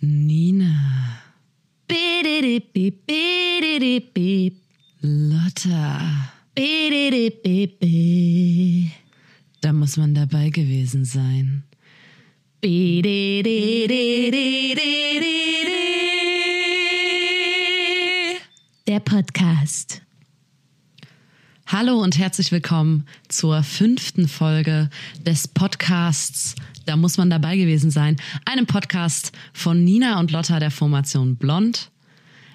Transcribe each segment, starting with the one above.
Nina. Lotta, da muss man dabei gewesen sein. Der Podcast. Hallo und herzlich willkommen zur fünften Folge des Podcasts Da muss man dabei gewesen sein. Einem Podcast von Nina und Lotta der Formation Blond.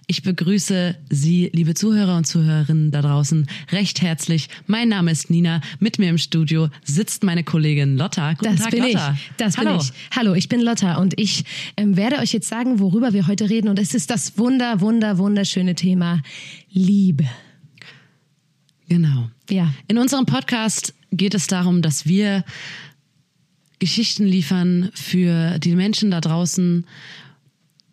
Ich begrüße Sie, liebe Zuhörer und Zuhörerinnen da draußen, recht herzlich. Mein Name ist Nina. Mit mir im Studio sitzt meine Kollegin Lotta. Guten Das Tag, bin Lotta. ich. Das Hallo. bin ich. Hallo, ich bin Lotta und ich ähm, werde euch jetzt sagen, worüber wir heute reden. Und es ist das wunder, wunder, wunderschöne Thema Liebe. Genau. Ja. In unserem Podcast geht es darum, dass wir Geschichten liefern für die Menschen da draußen.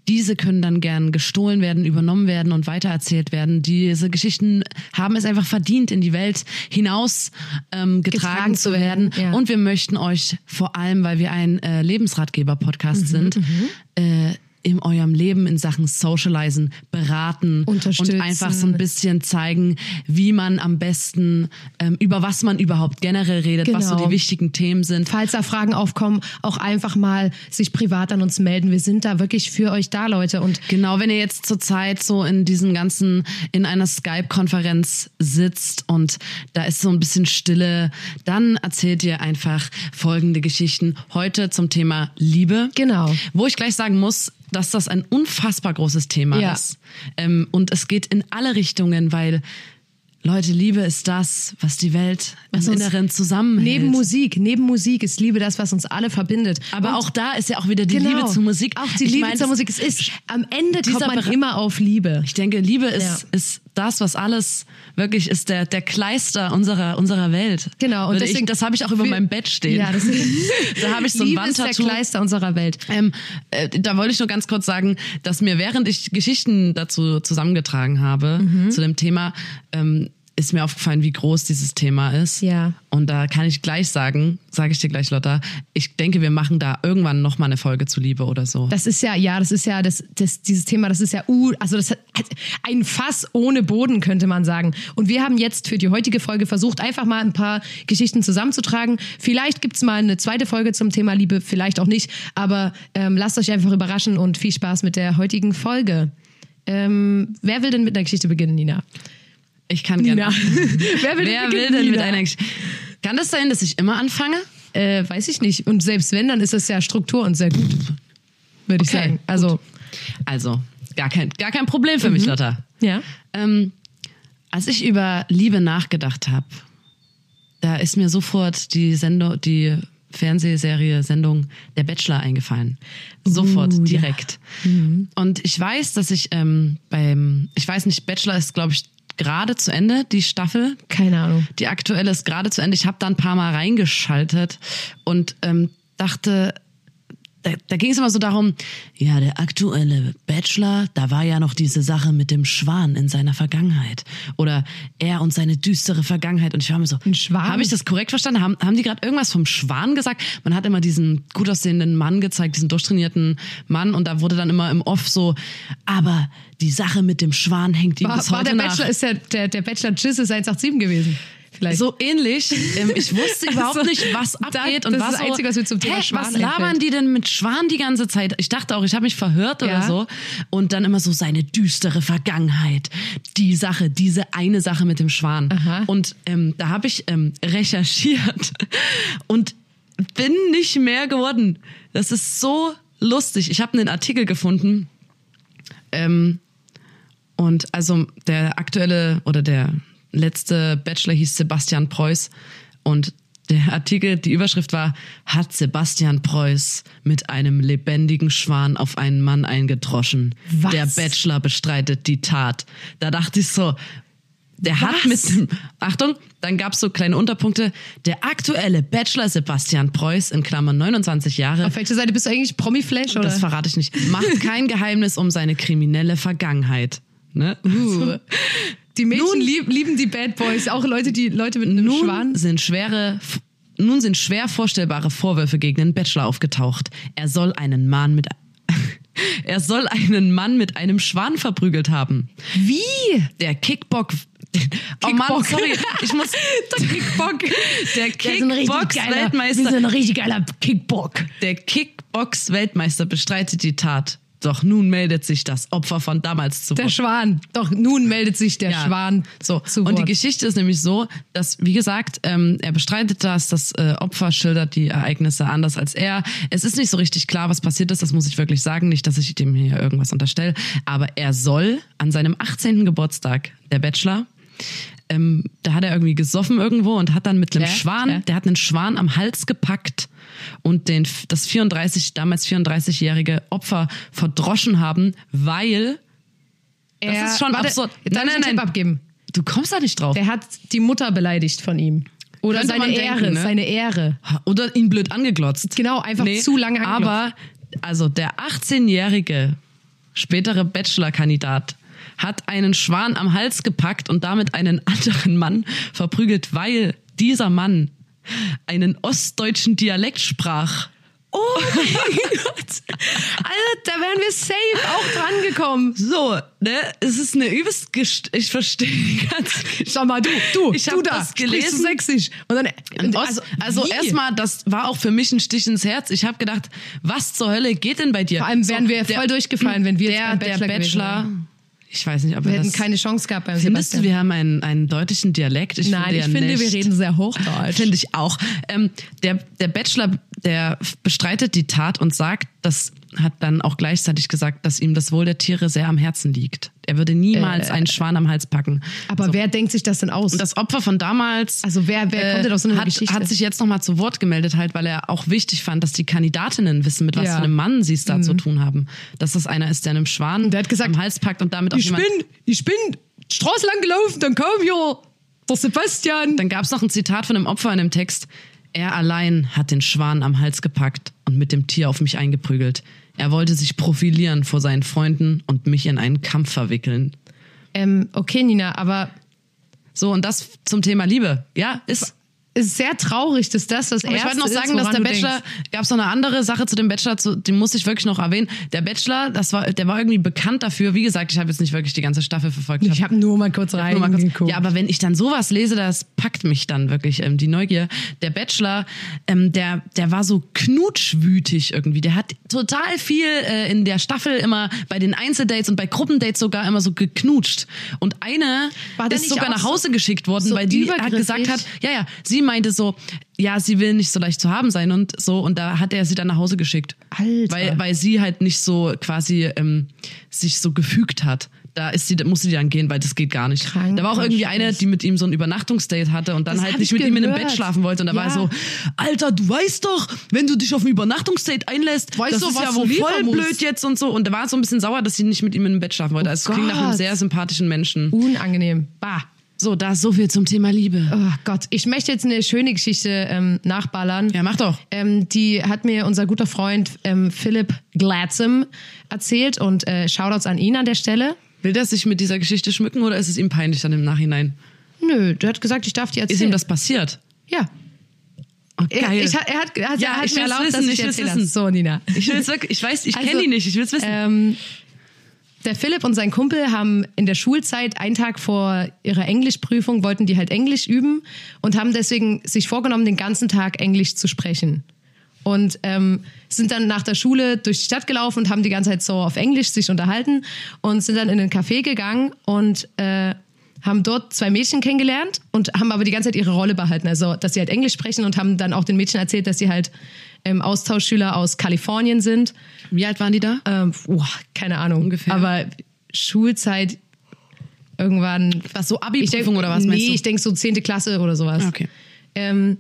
Diese können dann gern gestohlen werden, übernommen werden und weitererzählt werden. Diese Geschichten haben es einfach verdient, in die Welt hinaus ähm, getragen, Getragen zu werden. werden, ja. Und wir möchten euch vor allem, weil wir ein äh, Lebensratgeber-Podcast Mhm, sind, äh, in eurem Leben in Sachen Socializen beraten und einfach so ein bisschen zeigen, wie man am besten, ähm, über was man überhaupt generell redet, was so Genau. die wichtigen Themen sind. Falls da Fragen aufkommen, auch einfach mal sich privat an uns melden. Wir sind da wirklich für euch da, Leute. Und Genau, wenn ihr jetzt zurzeit so in diesem ganzen, in einer Skype-Konferenz sitzt und da ist so ein bisschen Stille, dann erzählt ihr einfach folgende Geschichten. Heute zum Thema Liebe. Genau. Wo ich gleich sagen muss, dass das ein unfassbar großes Thema Ja. ist. Ähm, und es geht in alle Richtungen, weil Leute, Liebe ist das, was die Welt Was im Inneren zusammenhält. neben Musik, neben Musik ist Liebe das, was uns alle verbindet. Aber Und auch da ist ja auch wieder die genau, Liebe zur Musik. Auch die Ich Liebe meine, zur Musik. Es ist, am Ende kommt man Bere- immer auf Liebe. Ich denke, Liebe ist, Ja. ist das, was alles wirklich ist, der, der Kleister unserer, unserer Welt. Genau. Und deswegen, ich, das habe ich auch über meinem Bett stehen. Ja, das da habe ich so ein Liebe ist der Wandtattoo. Kleister unserer Welt. Ähm, äh, da wollte ich nur ganz kurz sagen, dass mir während ich Geschichten dazu zusammengetragen habe, Mhm. zu dem Thema, ähm, ist mir aufgefallen, wie groß dieses Thema ist. Ja. Und da kann ich gleich sagen, sage ich dir gleich, Lotta, ich denke, wir machen da irgendwann noch mal eine Folge zu Liebe oder so. Das ist ja, ja, das ist ja, das, das, dieses Thema, das ist ja, uh, also das hat ein Fass ohne Boden, könnte man sagen. Und wir haben jetzt für die heutige Folge versucht, einfach mal ein paar Geschichten zusammenzutragen. Vielleicht gibt's mal eine zweite Folge zum Thema Liebe, vielleicht auch nicht. Aber ähm, lasst euch einfach überraschen und viel Spaß mit der heutigen Folge. Ähm, wer will denn mit einer Geschichte beginnen, Nina? Ich kann gerne. Wer will, Wer denn will denn mit einer Geschichte? Kann das sein, dass ich immer anfange? Äh, weiß ich nicht. Und selbst wenn, dann ist es ja Struktur und sehr gut, würde ich Okay, sagen. Also, Also, gar kein, gar kein Problem für mich, Mhm. Lotta. ja. Ähm, als ich über Liebe nachgedacht habe, da ist mir sofort die Sendung, die Fernsehserie, Sendung Der Bachelor eingefallen. Sofort, Uh, ja. direkt. Und ich weiß, dass ich ähm, beim, ich weiß nicht, Bachelor ist, glaube ich, gerade zu Ende, die Staffel. Keine Ahnung. Die aktuelle ist gerade zu Ende. Ich habe da ein paar Mal reingeschaltet und ähm, dachte, da, da ging es immer so darum, ja, der aktuelle Bachelor, da war ja noch diese Sache mit dem Schwan in seiner Vergangenheit. Oder er und seine düstere Vergangenheit. Und ich war mir so, Ein Schwan? habe ich das korrekt verstanden? Haben, haben die gerade irgendwas vom Schwan gesagt? Man hat immer diesen gut aussehenden Mann gezeigt, diesen durchtrainierten Mann. Und da wurde dann immer im Off so, aber die Sache mit dem Schwan hängt ihm War, bis war heute der nach. Bachelor, ist der, der, der Bachelor Giz ist 187 gewesen. Vielleicht. So ähnlich. Ähm, ich wusste überhaupt Also, nicht, was abgeht. das und ist war das so, Einzige, was mir zum Thema hä, Schwan Was labern die denn mit Schwan die ganze Zeit? Ich dachte auch, ich habe mich verhört Ja. oder so. Und dann immer so seine düstere Vergangenheit. Die Sache, diese eine Sache mit dem Schwan. Aha. Und ähm, da habe ich ähm, recherchiert und bin nicht mehr geworden. Das ist so lustig. Ich habe einen Artikel gefunden. Ähm, und also der aktuelle oder der letzte Bachelor hieß Sebastian Preuß und der Artikel, die Überschrift war, hat Sebastian Preuß mit einem lebendigen Schwan auf einen Mann eingedroschen. Was? Der Bachelor bestreitet die Tat. Da dachte ich so, der hat mit Was? dem, Achtung, dann gab's so kleine Unterpunkte. Der aktuelle Bachelor Sebastian Preuß, in Klammern 29 Jahre, Auf welcher Seite bist du eigentlich? Promi-Flash oder? das verrate ich nicht, macht kein Geheimnis um seine kriminelle Vergangenheit. Ne? Uh. Die Mädchen Nun- lieb, lieben die Bad Boys, auch Leute, die Leute mit einem Nun Schwan. sind schwere nun sind schwer vorstellbare Vorwürfe gegen den Bachelor aufgetaucht. Er soll einen Mann mit er soll einen Mann mit einem Schwan verprügelt haben. Wie? Der Kickbock Oh Mann, sorry, ich muss Der Kickbock. der Kickbox-Weltmeister sind ein richtig geiler Kickbock. Der Kickbox-Weltmeister bestreitet die Tat. Doch nun meldet sich das Opfer von damals zu Der Wort. Schwan. Doch nun meldet sich der Ja. Schwan So, zu und die Wort. Geschichte ist nämlich so, dass, wie gesagt, ähm, er bestreitet das, das äh, Opfer schildert die Ereignisse anders als er. Es ist nicht so richtig klar, was passiert ist, das muss ich wirklich sagen. Nicht, dass ich dem hier irgendwas unterstelle. Aber er soll an seinem 18. Geburtstag, der Bachelor, ähm, da hat er irgendwie gesoffen irgendwo und hat dann mit einem Ja, Schwan, ja. der hat einen Schwan am Hals gepackt und den, das 34, damals 34-jährige Opfer verdroschen haben, weil, das Er- ist schon warte, absurd. Jetzt ich einen Tipp abgeben. Du kommst da nicht drauf. Der hat die Mutter beleidigt von ihm. Oder Könnte seine Ehre, denken, ne? seine Ehre. Oder ihn blöd angeglotzt. Genau, einfach zu lange angeglotzt. Aber, also der 18-jährige spätere Bachelor-Kandidat hat einen Schwan am Hals gepackt und damit einen anderen Mann verprügelt, weil dieser Mann einen ostdeutschen Dialekt sprach. Oh mein Gott. Alter, da wären wir safe auch dran gekommen. So, ne, es ist eine übelst, gest ich verstehe die ganze Schau mal, du, du, Ich du da, das sprichst du gelesen. sächsisch. Und dann, Und also, also, also wie? erstmal, das war auch für mich ein Stich ins Herz. Ich habe gedacht, was zur Hölle geht denn bei dir? Vor allem wären So, wir der- voll durchgefallen, wenn wir jetzt der, beim der Bachelor gewesen Bachelor. Ich weiß nicht, ob Wir er hätten keine Chance gehabt beim Findest du, Sebastian. wir haben einen, einen deutschen Dialekt? Ich Nein, finde ich ja finde, nicht. wir reden sehr Hochdeutsch. Finde ich auch. Ähm, der, der Bachelor, der bestreitet die Tat und sagt, das hat dann auch gleichzeitig gesagt, dass ihm das Wohl der Tiere sehr am Herzen liegt. Er würde niemals Äh. einen Schwan am Hals packen. Aber wer denkt sich das denn aus? Und das Opfer von damals Also wer- wer kommt denn aus so einer hat, Geschichte? hat sich jetzt nochmal zu Wort gemeldet, halt, weil er auch wichtig fand, dass die Kandidatinnen wissen, mit was Ja. Mhm. für einem Mann sie es da zu tun haben. Dass das einer ist, der einem Schwan der hat gesagt, am Hals packt und damit auch ich bin, ich bin Straße lang gelaufen, dann kam hier der Sebastian. Dann gab es noch ein Zitat von einem Opfer in dem Text. Er allein hat den Schwan am Hals gepackt und mit dem Tier auf mich eingeprügelt. Er wollte sich profilieren vor seinen Freunden und mich in einen Kampf verwickeln. Ähm, okay, Nina, aber So, und das zum Thema Liebe. Ja, ist ist sehr traurig, dass das das Aber ich Erste wollte noch sagen, ist, dass der Bachelor, gab es noch eine andere Sache zu dem Bachelor, zu, die muss ich wirklich noch erwähnen. Der Bachelor, das war, der war irgendwie bekannt dafür. Wie gesagt, ich habe jetzt nicht wirklich die ganze Staffel verfolgt. Ich habe nur mal kurz Nur mal kurz- reingeguckt. Ja, aber wenn ich dann sowas lese, das packt mich dann wirklich ähm, die Neugier. Der Bachelor, ähm, der der war so knutschwütig irgendwie. Der hat total viel äh, in der Staffel immer bei den Einzeldates und bei Gruppendates sogar immer so geknutscht. Und eine ist sogar nach so- Hause geschickt worden, so weil die hat gesagt hat, ja ja, sie meinte so, ja, sie will nicht so leicht zu haben sein und so und da hat er sie dann nach Hause geschickt. Alter. Weil weil sie halt nicht so quasi ähm, sich so gefügt hat. Da ist sie, da musste die dann gehen, weil das geht gar nicht. Krank da war auch irgendwie eine, die mit ihm so ein Übernachtungsdate hatte und dann Das halt nicht ich mit ihm in einem gehört. Bett schlafen wollte. Und da war er Ja. so, Alter, du weißt doch, wenn du dich auf ein Übernachtungsdate einlässt, Weißt das du, ist was ja wohl voll musst? blöd jetzt und so. Und da war so ein bisschen sauer, dass sie nicht mit ihm in einem Bett schlafen wollte. Also es klingt nach einem sehr sympathischen Menschen. Unangenehm. Bah. So, da ist so viel zum Thema Liebe. Oh Gott, ich möchte jetzt eine schöne Geschichte ähm, nachballern. Ja, mach doch. Ähm, die hat mir unser guter Freund ähm, Philipp Gladsam erzählt und äh, Shoutouts an ihn an der Stelle. Will der sich mit dieser Geschichte schmücken oder ist es ihm peinlich dann im Nachhinein? Nö, der hat gesagt, ich darf die erzählen. Ist ihm das passiert? Ja. Oh, Er, geil. ich, er hat, er hat, Ja, er hat ich mir erlaubt, wissen, dass ich, ich erzähle. wissen. So, Nina. ich will's wirklich, ich weiß, ich Also, kenne ihn nicht, ich will's wissen. Ähm, der Philipp und sein Kumpel haben in der Schulzeit, einen Tag vor ihrer Englischprüfung, wollten die halt Englisch üben und haben deswegen sich vorgenommen, den ganzen Tag Englisch zu sprechen. Und ähm, sind dann nach der Schule durch die Stadt gelaufen und haben die ganze Zeit so auf Englisch sich unterhalten und sind dann in ein Café gegangen und äh, haben dort zwei Mädchen kennengelernt und haben aber die ganze Zeit ihre Rolle behalten. Also, dass sie halt Englisch sprechen und haben dann auch den Mädchen erzählt, dass sie halt ähm, Austauschschüler aus Kalifornien sind. Wie alt waren die da? Ähm, boah, keine Ahnung. Ungefähr. Aber Schulzeit irgendwann. Was, so Ich Abi-Prüfung oder was nee, meinst du? ich denke so 10. Klasse oder sowas. Okay. Ähm,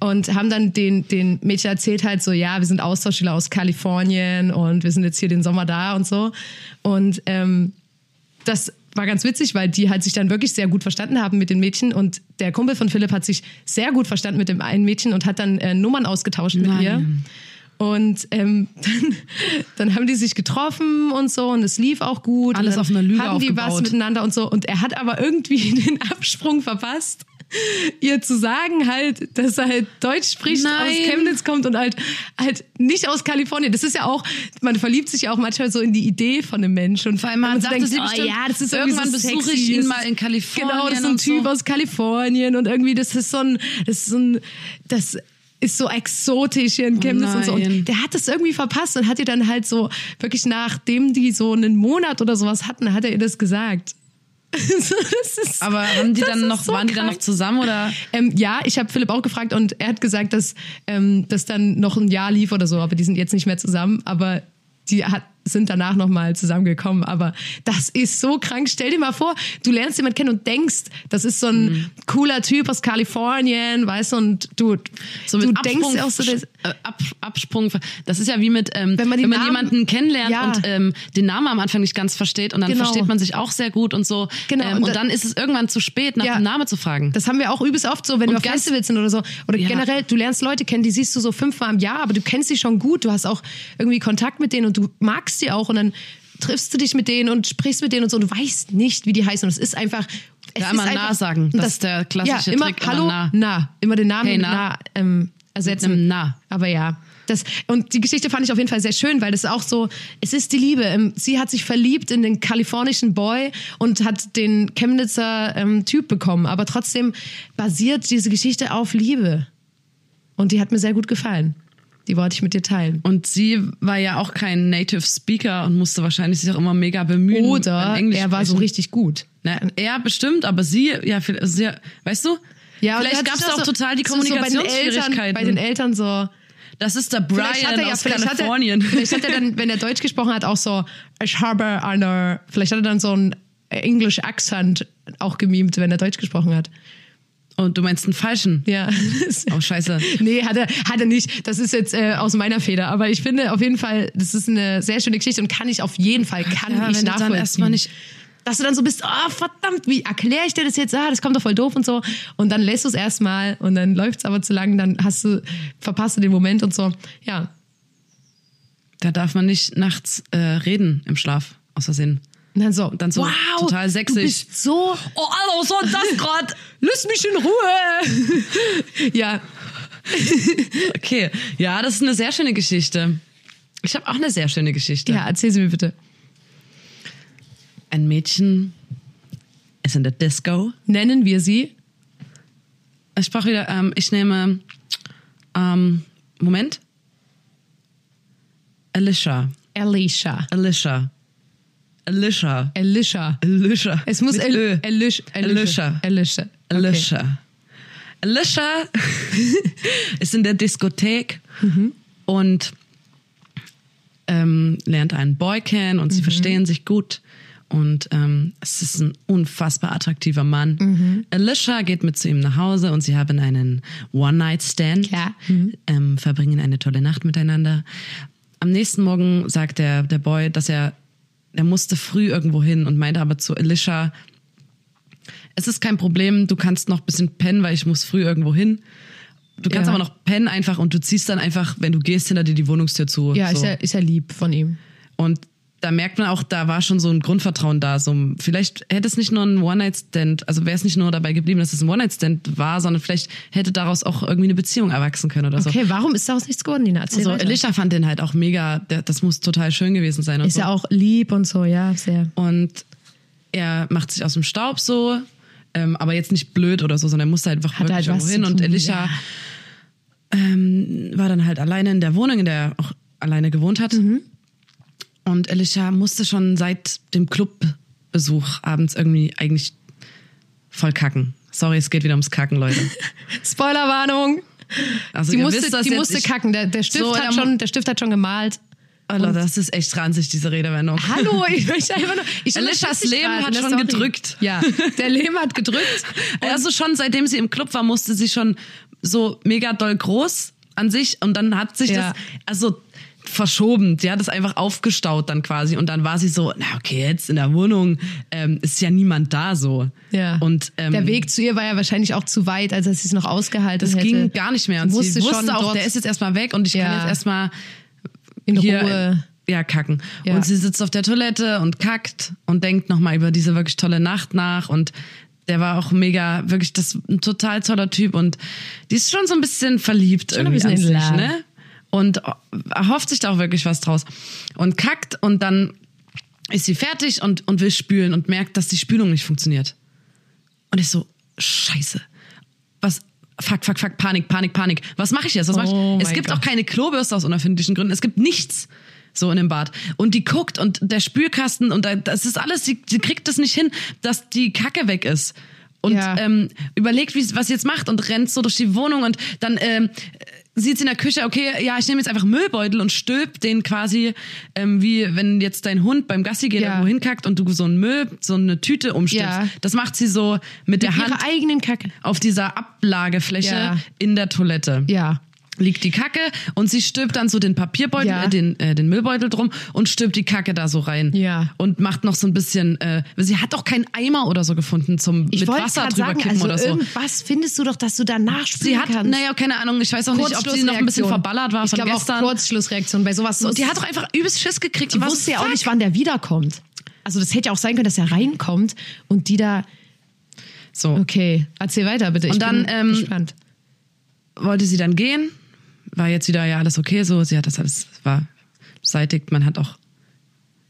und haben dann den, den Mädchen erzählt halt so, ja, wir sind Austauschschüler aus Kalifornien und wir sind jetzt hier den Sommer da und so. Und ähm, das war ganz witzig, weil die halt sich dann wirklich sehr gut verstanden haben mit den Mädchen und der Kumpel von Philipp hat sich sehr gut verstanden mit dem einen Mädchen und hat dann äh, Nummern ausgetauscht mit Nein. ihr. Und ähm, dann, dann haben die sich getroffen und so und es lief auch gut. Alles auf einer Lüge hatten die was miteinander und so. Und er hat aber irgendwie den Absprung verpasst. Ihr zu sagen halt, dass er halt Deutsch spricht, Nein. aus Chemnitz kommt und halt halt nicht aus Kalifornien. Das ist ja auch, man verliebt sich ja auch manchmal so in die Idee von einem Menschen. Und Vor allem, man so dachte sich oh bestimmt, ja, das ist irgendwann irgendwie so besuche sexy, ich ihn das mal in Kalifornien Genau, das ist so ein und so. Typ aus Kalifornien und irgendwie das ist so ein, das ist so ein, das ist so exotisch hier in Chemnitz und so. Und der hat das irgendwie verpasst und hat ihr dann halt so, wirklich nachdem die so einen Monat oder sowas hatten, hat er ihr das gesagt. Ist, Aber haben die dann noch, so waren die dann noch zusammen oder? Ähm, ja, ich habe Philipp auch gefragt und er hat gesagt, dass ähm, das dann noch ein Jahr lief oder so, aber die sind jetzt nicht mehr zusammen. Aber die hat, sind danach nochmal zusammengekommen. Aber das ist so krank. Stell dir mal vor, du lernst jemanden kennen und denkst, das ist so ein Mhm. cooler Typ aus Kalifornien, weißt du, und du, So du Absprung, denkst auch so, das, äh, Ab, Absprung. Das ist ja wie mit, ähm, Wenn wenn man man, die Namen- jemanden kennenlernt Ja. und ähm, den Namen am Anfang nicht ganz versteht und dann Genau. versteht man sich auch sehr gut und so. Genau, Ähm, und und, da- dann ist es irgendwann zu spät, nach Ja. dem Namen zu fragen. Das haben wir auch übelst oft so, wenn wir Und auf ganz- Festivals sind oder so. Oder Ja. generell, du lernst Leute kennen, die siehst du so fünfmal im Jahr, aber du kennst sie schon gut. Du hast auch irgendwie Kontakt mit denen und du magst sie auch und dann triffst du dich mit denen und sprichst mit denen und so. Und du weißt nicht, wie die heißen. Und es ist einfach. Es Ja, ist immer einfach, nah sagen. und Das ist der klassische ja, immer, Trick, immer Hallo, nah. nah. Immer den Namen Hey, nah. nah, ähm, ersetzen. nah. Aber ja. Das, und die Geschichte fand ich auf jeden Fall sehr schön, weil das auch so, es ist die Liebe. Ähm, Sie hat sich verliebt in den kalifornischen Boy und hat den Chemnitzer ähm, Typ bekommen. Aber trotzdem basiert diese Geschichte auf Liebe. Und die hat mir sehr gut gefallen. Die wollte ich mit dir teilen. Und sie war ja auch kein Native Speaker und musste wahrscheinlich sich auch immer mega bemühen. Oder Englisch er war so sprechen. richtig gut. Na, er bestimmt, aber sie, ja, viel- sehr, weißt du? und Vielleicht er gab es auch so- total die so- so bei den Eltern, Kommunikationsschwierigkeiten. bei den Eltern so. das ist der Vielleicht Brian er ja, aus vielleicht hat er, Kalifornien. vielleicht hat er dann, wenn er Deutsch gesprochen hat, auch so, ich habe eine, vielleicht hat er dann so einen English Accent auch gemimt, wenn er Deutsch gesprochen hat. Und du meinst einen falschen? Ja. Oh, scheiße. Nee, hat er, hat er nicht. Das ist jetzt äh, aus meiner Feder. Aber ich finde auf jeden Fall, das ist eine sehr schöne Geschichte und kann ich auf jeden Fall, kann Ja, ich wenn du dann nachvollziehen. erstmal nicht- dass du dann so bist, ah, verdammt, wie erkläre ich dir das jetzt? Ah, das kommt doch voll doof und so. Und dann lässt du es erstmal und dann läuft es aber zu lang, dann hast du, verpasst du den Moment und so. Ja. Da darf man nicht nachts äh, reden im Schlaf, aus Versehen. Dann so, dann so wow, total Du sächsisch. bist so, Oh, hallo, so das gerade. lass mich in Ruhe. ja, Okay, ja, das ist eine sehr schöne Geschichte. Ich habe auch eine sehr schöne Geschichte. ja, erzähl sie mir bitte. Ein Mädchen ist in der Disco. Nennen wir sie. Ich brauche wieder, ähm, ich nehme, ähm, Moment. Alicia. Alicia. Alicia. Alicia. Alicia. Alicia. Es muss El Ö. Alicia. Alicia. Alicia. Okay. Alicia. Alicia ist in der Diskothek und ähm, lernt einen Boy kennen und sie verstehen sich gut. Und ähm, es ist ein unfassbar attraktiver Mann. Alicia geht mit zu ihm nach Hause und sie haben einen One-Night-Stand, Ja. ähm, verbringen eine tolle Nacht miteinander. Am nächsten Morgen sagt der, der Boy, dass er, er musste früh irgendwo hin und meinte aber zu Alicia, es ist kein Problem, du kannst noch ein bisschen pennen, weil ich muss früh irgendwo hin. Du kannst Ja. aber noch pennen einfach und du ziehst dann einfach, wenn du gehst, hinter dir die Wohnungstür zu. Ja, so. ist ja, ist ja lieb von ihm. Und da merkt man auch, da war schon so ein Grundvertrauen da. So, vielleicht hätte es nicht nur ein One-Night-Stand, also wäre es nicht nur dabei geblieben, dass es ein One-Night-Stand war, sondern vielleicht hätte daraus auch irgendwie eine Beziehung erwachsen können oder so. Okay, warum ist daraus nichts geworden, Nina? Erzähl Also. Alicia fand den halt auch mega, der, das muss total schön gewesen sein. Und Ist so. ja auch lieb und so, ja, sehr. Und er macht sich aus dem Staub so, ähm, aber jetzt nicht blöd oder so, sondern er musste halt einfach Hat wirklich halt hin. Und Alicia ja. ähm, war dann halt alleine in der Wohnung, in der er auch alleine gewohnt hat. Mhm. Und Alicia musste schon seit dem Clubbesuch abends irgendwie eigentlich voll kacken. Sorry, es geht wieder ums Kacken, Leute. Spoilerwarnung. Also Die musste, wisst die musste ich- kacken. Der, der, Stift So, hat schon, der Stift hat schon gemalt. Alter, das ist echt ranzig, diese Redewendung. Hallo, ich möchte einfach nur. Ich dich Leben hat das schon gedrückt. Ja, der Leben hat gedrückt. Also schon seitdem sie im Club war, musste sie schon so mega doll groß an sich und dann hat sich Ja. das also verschoben. Die hat es einfach aufgestaut dann quasi und dann war sie so, na okay, jetzt in der Wohnung ähm, ist ja niemand da so. Ja. Und ähm, der Weg zu ihr war ja wahrscheinlich auch zu weit, als dass sie es noch ausgehalten das hätte. ging gar nicht mehr und Sie sie wusste wusste schon auch, der ist jetzt erstmal weg und ich Ja. kann jetzt erstmal in hier Ruhe. ja kacken. Ja. Und sie sitzt auf der Toilette und kackt und denkt nochmal über diese wirklich tolle Nacht nach und der war auch mega, wirklich das ein total toller Typ und die ist schon so ein bisschen verliebt Schon ein irgendwie bisschen an sich, ne? Und erhofft sich da auch wirklich was draus. Und kackt und dann ist sie fertig und, und will spülen und merkt, dass die Spülung nicht funktioniert. Und ich so, scheiße. Was, fuck, fuck, fuck, Panik, Panik, Panik. Was mache ich jetzt? Was mach ich? Oh es mein gibt Gott. auch keine Klobürste aus unerfindlichen Gründen. Es gibt nichts so in dem Bad. Und die guckt und der Spülkasten und da- das ist alles, sie, sie kriegt es nicht hin, dass die Kacke weg ist. Und Ja. ähm, überlegt, wie, was sie jetzt macht und rennt so durch die Wohnung und dann ähm, sieht sie in der Küche, okay, ja, ich nehme jetzt einfach Müllbeutel und stülp den quasi, ähm, wie wenn jetzt dein Hund beim Gassi geht, Ja. irgendwo hinkackt und du so einen Müll, so eine Tüte umstülpst. Ja. Das macht sie so mit, der Mit Hand ihrer eigenen Kacke. auf dieser Ablagefläche Ja. in der Toilette. Ja. Liegt die Kacke und sie stülpt dann so den Papierbeutel, Ja. äh, den, äh, den Müllbeutel drum und stülpt die Kacke da so rein. Ja. Und macht noch so ein bisschen, äh, sie hat auch keinen Eimer oder so gefunden zum Ich mit Wasser drüber sagen, kippen also oder so. irgendwas findest du doch, dass du danach Sie spülen hat, kannst. naja, keine Ahnung, ich weiß auch nicht, ob sie noch ein bisschen verballert war ich von gestern. Auch Kurzschlussreaktion bei sowas. und die hat doch einfach übelst Schiss gekriegt. die was wusste ja auch nicht, wann der wiederkommt. Also das hätte ja auch sein können, dass er reinkommt und die da. So, Okay, erzähl weiter bitte. Ich Und dann, bin ähm, gespannt. wollte sie dann gehen, war jetzt wieder ja alles okay so, sie hat das alles, war beseitigt, man hat auch,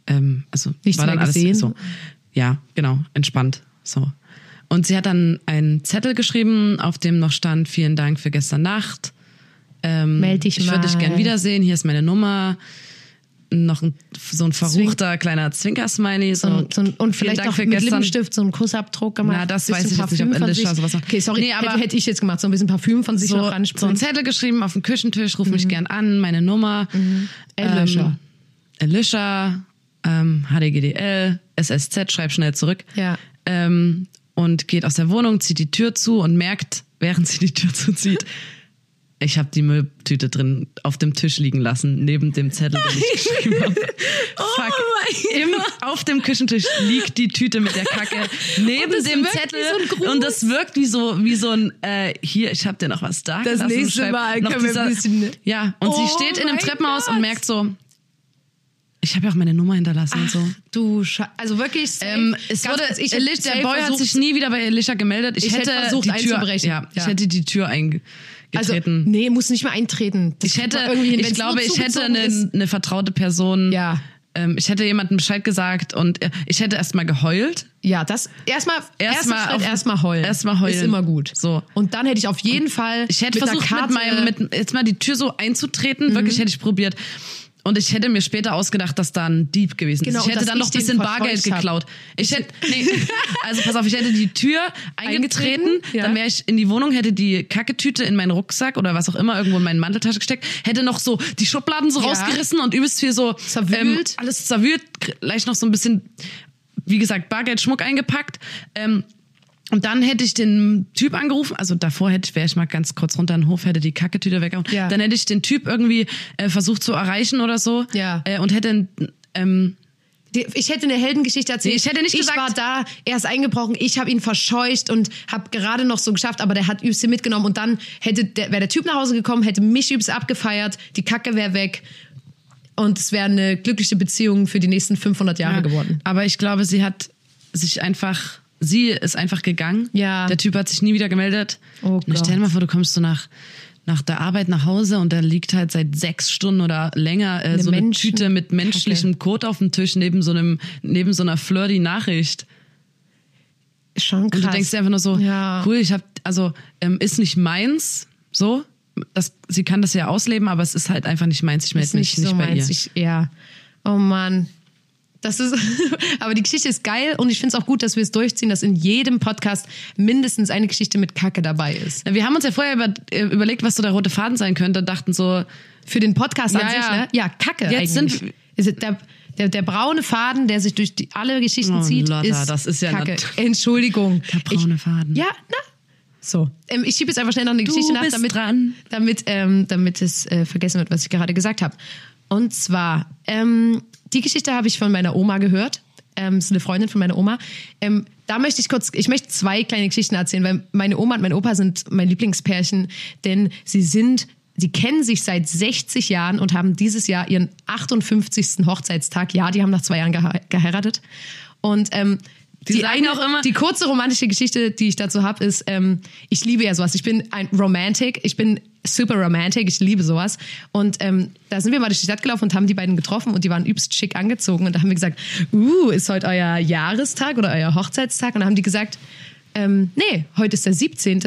ähm, also Nichts war dann mehr alles gesehen? so, ja, genau, entspannt, so. Und sie hat dann einen Zettel geschrieben, auf dem noch stand, vielen Dank für gestern Nacht. Ähm, Meld dich ich würde dich mal. gern wiedersehen, hier ist meine Nummer. Noch ein, so ein verruchter kleiner Zwinker-Smiley. So, So, ein- so, ein- und vielleicht Dank noch mit gestern. Lippenstift so einen Kussabdruck gemacht. Na, das weiß ich jetzt nicht, ob Alicia sowas macht. Okay, sorry, Nee, aber- hätte, hätte ich jetzt gemacht. So ein bisschen Parfüm von sich so, noch so einen ransprühen. Zettel geschrieben auf dem Küchentisch, ruf Mhm. mich gern an, meine Nummer. Alicia. Ähm, Alicia, ähm, HDGDL, SSZ, schreib schnell zurück. Ja. Ähm, und geht aus der Wohnung, zieht die Tür zu und merkt, während sie die Tür zuzieht, ich habe die Mülltüte drin auf dem Tisch liegen lassen, neben dem Zettel, den ich geschrieben habe. Fuck. Im, auf dem Küchentisch liegt die Tüte mit der Kacke neben dem Zettel. so und das wirkt wie so, wie so ein, äh, hier, ich habe dir noch was da Das gelassen. nächste Mal können wir ein bisschen- Ja, und Oh sie steht in einem Treppenhaus Gott. und merkt so, ich habe ja auch meine Nummer hinterlassen und so. Du Sche Also wirklich. Ähm, es wurde, ich der Boy hat sich nie wieder bei Elisha gemeldet. Ich, Ich hätte hätte versucht, die Tür, einzubrechen. Ja, ich Ja. hätte die Tür Also, eingetreten. nee, muss nicht mehr eintreten. Das ich hätte, ich glaube, ich hätte eine, eine vertraute Person. Ja. Ähm, ich hätte jemandem Bescheid gesagt und äh, ich hätte erstmal geheult. Ja, das erstmal Erstmal erstmal heulen. erstmal heulen. Ist immer gut. So. Und dann hätte ich auf jeden Fall Ich hätte mit versucht, mit meinem, mit, jetzt mal die Tür so einzutreten. Mhm. Wirklich hätte ich probiert. Und ich hätte mir später ausgedacht, dass da ein Dieb gewesen Genau, ist. Ich hätte dann noch ich ein bisschen Bargeld geklaut. Ich hätte, nee, also pass auf, ich hätte die Tür eingetreten, Eingetreten, ja. dann wäre ich in die Wohnung, hätte die Kacketüte in meinen Rucksack oder was auch immer irgendwo in meine Manteltasche gesteckt, hätte noch so die Schubladen so Ja. rausgerissen und übelst viel so Zerwühlt. Ähm, alles zerwühlt, gleich noch so ein bisschen, wie gesagt, Bargeld, Schmuck eingepackt. Ähm, und dann hätte ich den Typ angerufen, also davor hätte wäre ich mal ganz kurz runter in den Hof, hätte die Kacketüte weggehauen. Ja. Dann hätte ich den Typ irgendwie äh, versucht zu erreichen oder so. Ja. Äh, und hätte ähm, Ich hätte eine Heldengeschichte erzählt. Nee, ich hätte nicht ich gesagt- war da, er ist eingebrochen, ich habe ihn verscheucht und habe gerade noch so geschafft, aber der hat übelst mitgenommen und dann hätte der, wäre der Typ nach Hause gekommen, hätte mich übelst abgefeiert, die Kacke wäre weg und es wäre eine glückliche Beziehung für die nächsten 500 Jahre ja, geworden. Aber ich glaube, sie hat sich einfach, sie ist einfach gegangen. Ja. Der Typ hat sich nie wieder gemeldet. Oh und stell dir Gott. mal vor, du kommst so nach nach der Arbeit nach Hause und da liegt halt seit sechs Stunden oder länger äh, so eine Menschen- Tüte mit menschlichem Kot auf dem Tisch neben so einem neben so einer flirty Nachricht. Schon krass. Und du denkst dir einfach nur so, Ja. cool, ich habe, also ähm, ist nicht meins, so. Das, sie kann das ja ausleben, aber es ist halt einfach nicht meins. Ich melde mich nicht so nicht bei meins. ihr. Ich, ja. Oh Mann. Das ist, aber die Geschichte ist geil und ich finde es auch gut, dass wir es durchziehen, dass in jedem Podcast mindestens eine Geschichte mit Kacke dabei ist. Wir haben uns ja vorher über, äh, überlegt, was so der rote Faden sein könnte, dachten so, Für den Podcast an Ja, sich, ja. ne? Ja, Kacke Jetzt eigentlich. sind- Ist der, der, der braune Faden, der sich durch die, alle Geschichten Oh, zieht, Lotta, ist, das ist ja Kacke. Entschuldigung. Der braune Faden. Ja, na. So. Ähm, ich schiebe jetzt einfach schnell noch eine Du Geschichte nach, damit, dran. damit, ähm, damit es äh, vergessen wird, was ich gerade gesagt habe. Und zwar, ähm, die Geschichte habe ich von meiner Oma gehört. Ähm, ist eine Freundin von meiner Oma. Ähm, da möchte ich kurz, ich möchte zwei kleine Geschichten erzählen, weil meine Oma und mein Opa sind mein Lieblingspärchen, denn sie sind, sie kennen sich seit 60 Jahren und haben dieses Jahr ihren 58. Hochzeitstag. Ja, die haben nach zwei Jahren gehe geheiratet. Und ähm, Die die, eine, auch immer- die kurze romantische Geschichte, die ich dazu habe, ist, ähm, ich liebe ja sowas. Ich bin ein Romantic. Ich bin super romantic. Ich liebe sowas. Und ähm, da sind wir mal durch die Stadt gelaufen und haben die beiden getroffen und die waren übelst schick angezogen. Und da haben wir gesagt, uh, ist heute euer Jahrestag oder euer Hochzeitstag? Und da haben die gesagt, ähm, nee, heute ist der 17.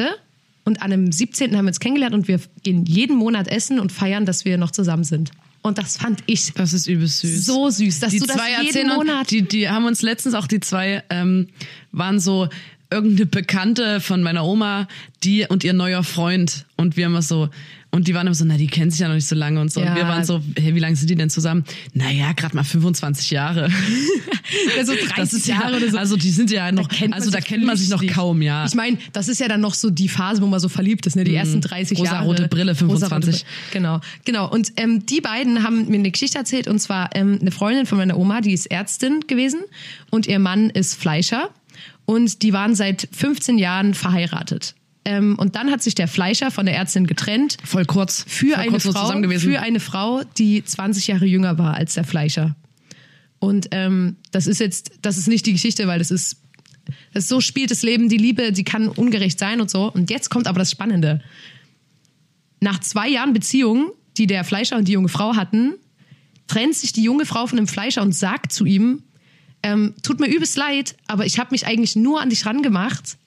Und an dem 17. haben wir uns kennengelernt und wir gehen jeden Monat essen und feiern, dass wir noch zusammen sind. Und das fand ich Das ist übelst süß. so süß, dass die du das zwei jeden Monat... Die, die haben uns letztens auch die zwei ähm, waren so irgendeine Bekannte von meiner Oma, die und ihr neuer Freund und wir immer so und die waren immer so, na die kennen sich ja noch nicht so lange und so Ja. und wir waren so, hey, wie lange sind die denn zusammen? Naja, gerade mal 25 Jahre. Also 30 Das ist Jahre ja, oder so. Also die sind ja noch, man also da kennt man sich noch kaum, ja. Ich meine, das ist ja dann noch so die Phase, wo man so verliebt ist, ne? Die ersten 30 Jahre. Rosarote Brille, 25. Rosarote Brille. Genau, genau. Und ähm, die beiden haben mir eine Geschichte erzählt und zwar ähm, eine Freundin von meiner Oma, die ist Ärztin gewesen und ihr Mann ist Fleischer und die waren seit 15 Jahren verheiratet. Ähm, und dann hat sich der Fleischer von der Ärztin getrennt Voll kurz. für voll eine kurz Frau, für eine Frau, die 20 Jahre jünger war als der Fleischer. Und ähm, das ist jetzt, das ist nicht die Geschichte, weil das ist, das ist so spielt das Leben, die Liebe, die kann ungerecht sein und so. Und jetzt kommt aber das Spannende. Nach zwei Jahren Beziehung, die der Fleischer und die junge Frau hatten, trennt sich die junge Frau von dem Fleischer und sagt zu ihm, ähm, tut mir übelst leid, aber ich habe mich eigentlich nur an dich rangemacht,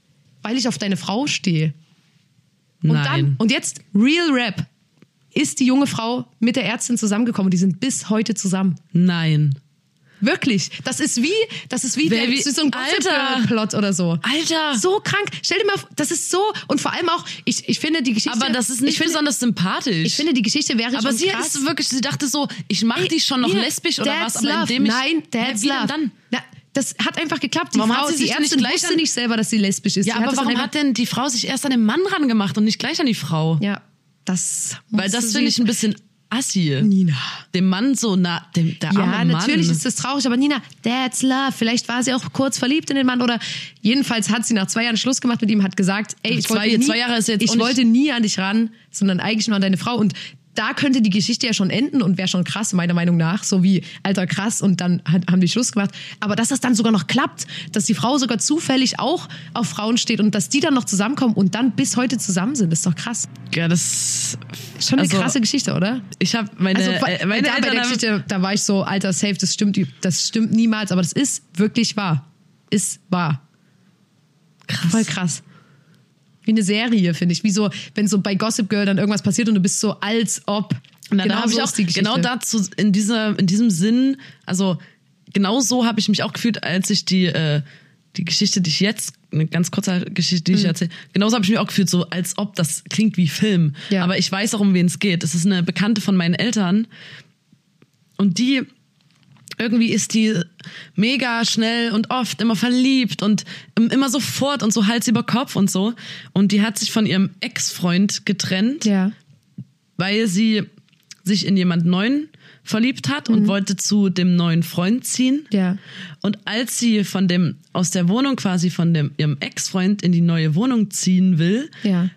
weil ich auf deine Frau stehe. Und Nein. dann, und jetzt, Real Rap, ist die junge Frau mit der Ärztin zusammengekommen und die sind bis heute zusammen. Nein. Wirklich. Das ist wie, das ist wie, Wer- der, wie- so ein Alter. Plot oder so. Alter. So krank. Stell dir mal, vor, das ist so, und vor allem auch, ich, ich finde die Geschichte. Aber das ist nicht ich finde, besonders sympathisch. Ich finde, die Geschichte wäre aber sie krass. ist wirklich, sie dachte so, ich mache die schon noch lesbisch oder was, aber indem ich Nein, that's ja, love. dann? Na, das hat einfach geklappt. Die Warum Frau, hat sie die sich nicht Ärztin gleich wusste an- nicht selber, dass sie lesbisch ist. Ja, Die hat aber warum hat denn die Frau sich erst an den Mann rangemacht und nicht gleich an die Frau? Ja, das. Weil das sie- finde ich ein bisschen assi. Nina. Dem Mann so nah, dem, der Ja, arme natürlich Mann. ist das traurig, aber Nina, that's love. Vielleicht war sie auch kurz verliebt in den Mann oder jedenfalls hat sie nach zwei Jahren Schluss gemacht mit ihm, hat gesagt, ey, ich Zwei- wollte nie, zwei Jahre ist jetzt ich wollte nie an dich ran, sondern eigentlich nur an deine Frau und da könnte die Geschichte ja schon enden und wäre schon krass, meiner Meinung nach. So wie, alter, krass, und dann haben die Schluss gemacht. Aber dass das dann sogar noch klappt, dass die Frau sogar zufällig auch auf Frauen steht und dass die dann noch zusammenkommen und dann bis heute zusammen sind, ist doch krass. ja, das Schon eine Also, krasse Geschichte, oder? Ich habe meine, Also äh, meine da bei der Geschichte, da war ich so, alter, safe, das stimmt, das stimmt niemals, aber das ist wirklich wahr. Ist wahr. krass. Voll krass. Wie eine Serie, finde ich. Wie so, wenn so bei Gossip Girl dann irgendwas passiert und du bist so, als ob. Na, genau da habe so ich auch die Geschichte. genau dazu in dieser in diesem Sinn, also genau so habe ich mich auch gefühlt, als ich die äh, die Geschichte, die ich jetzt eine ganz kurze Geschichte, die ich Mhm. erzähle, genauso habe ich mich auch gefühlt, so als ob das klingt wie Film, Ja. aber ich weiß auch um wen es geht. Es ist eine Bekannte von meinen Eltern und die irgendwie ist die mega schnell und oft immer verliebt und immer sofort und so Hals über Kopf und so. Und die hat sich von ihrem Ex-Freund getrennt Ja. weil sie sich in jemand Neuen verliebt hat und wollte zu dem neuen Freund ziehen. Mhm. Ja. Und als sie von dem aus der Wohnung quasi von dem ihrem Ex-Freund in die neue Wohnung ziehen will, Ja.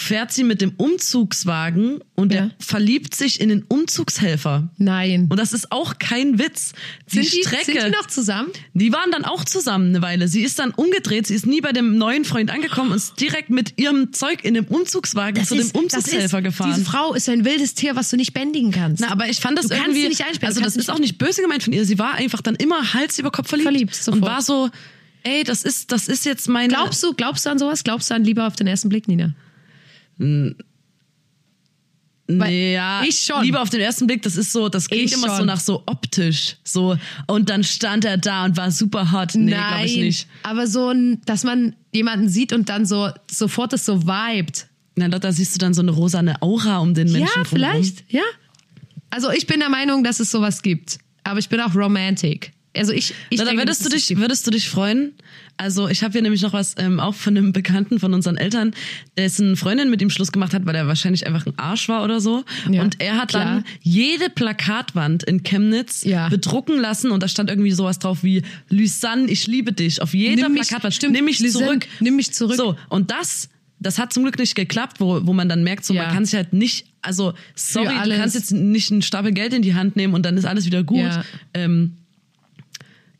Fährt sie mit dem Umzugswagen und Ja. er verliebt sich in den Umzugshelfer. Nein. Und das ist auch kein Witz. Die sind, die, Strecke, sind die noch zusammen? die waren dann auch zusammen eine Weile. Sie ist dann umgedreht, sie ist nie bei dem neuen Freund angekommen und ist direkt mit ihrem Zeug in dem Umzugswagen zu dem ist- Umzugshelfer ist, gefahren. Diese Frau ist ein wildes Tier, was du nicht bändigen kannst. Na, aber ich fand das Du kannst irgendwie. sie nicht einsperren, also das kannst ist auch nicht böse gemeint von ihr. Sie war einfach dann immer Hals über Kopf verliebt, Verliebt, und war so, ey, das ist, das ist jetzt meine. Glaubst du, glaubst du an sowas? Glaubst du an Liebe auf den ersten Blick, Nina? Nee, ja, ich schon. Lieber auf den ersten Blick, das ist so, das klingt Ich immer so schon. nach so optisch, so und dann stand er da und war super hot. Nee, glaube ich nicht. aber so ein, dass man jemanden sieht und dann so sofort das so vibet. Na, da, siehst du dann so eine rosane Aura um den Menschen ja, vielleicht, ja. Also ich bin der Meinung, dass es sowas gibt. Aber ich bin auch romantic. Also ich, ich Na, da denke, würdest du dich, würdest du dich freuen? Also ich habe hier nämlich noch was ähm, auch von einem Bekannten von unseren Eltern, dessen Freundin mit ihm Schluss gemacht hat, weil er wahrscheinlich einfach ein Arsch war oder so. Ja, und er hat klar. dann jede Plakatwand in Chemnitz Ja. bedrucken lassen und da stand irgendwie sowas drauf wie Lysanne, ich liebe dich. Auf jeder Nimm mich- Plakatwand. stimmt, nimm mich Lysanne, zurück. nimm mich zurück. So, und das, das hat zum Glück nicht geklappt, wo, wo man dann merkt, so Ja. man kann sich halt nicht, also sorry, du kannst jetzt nicht einen Stapel Geld in die Hand nehmen und dann ist alles wieder gut. Ja. Ähm,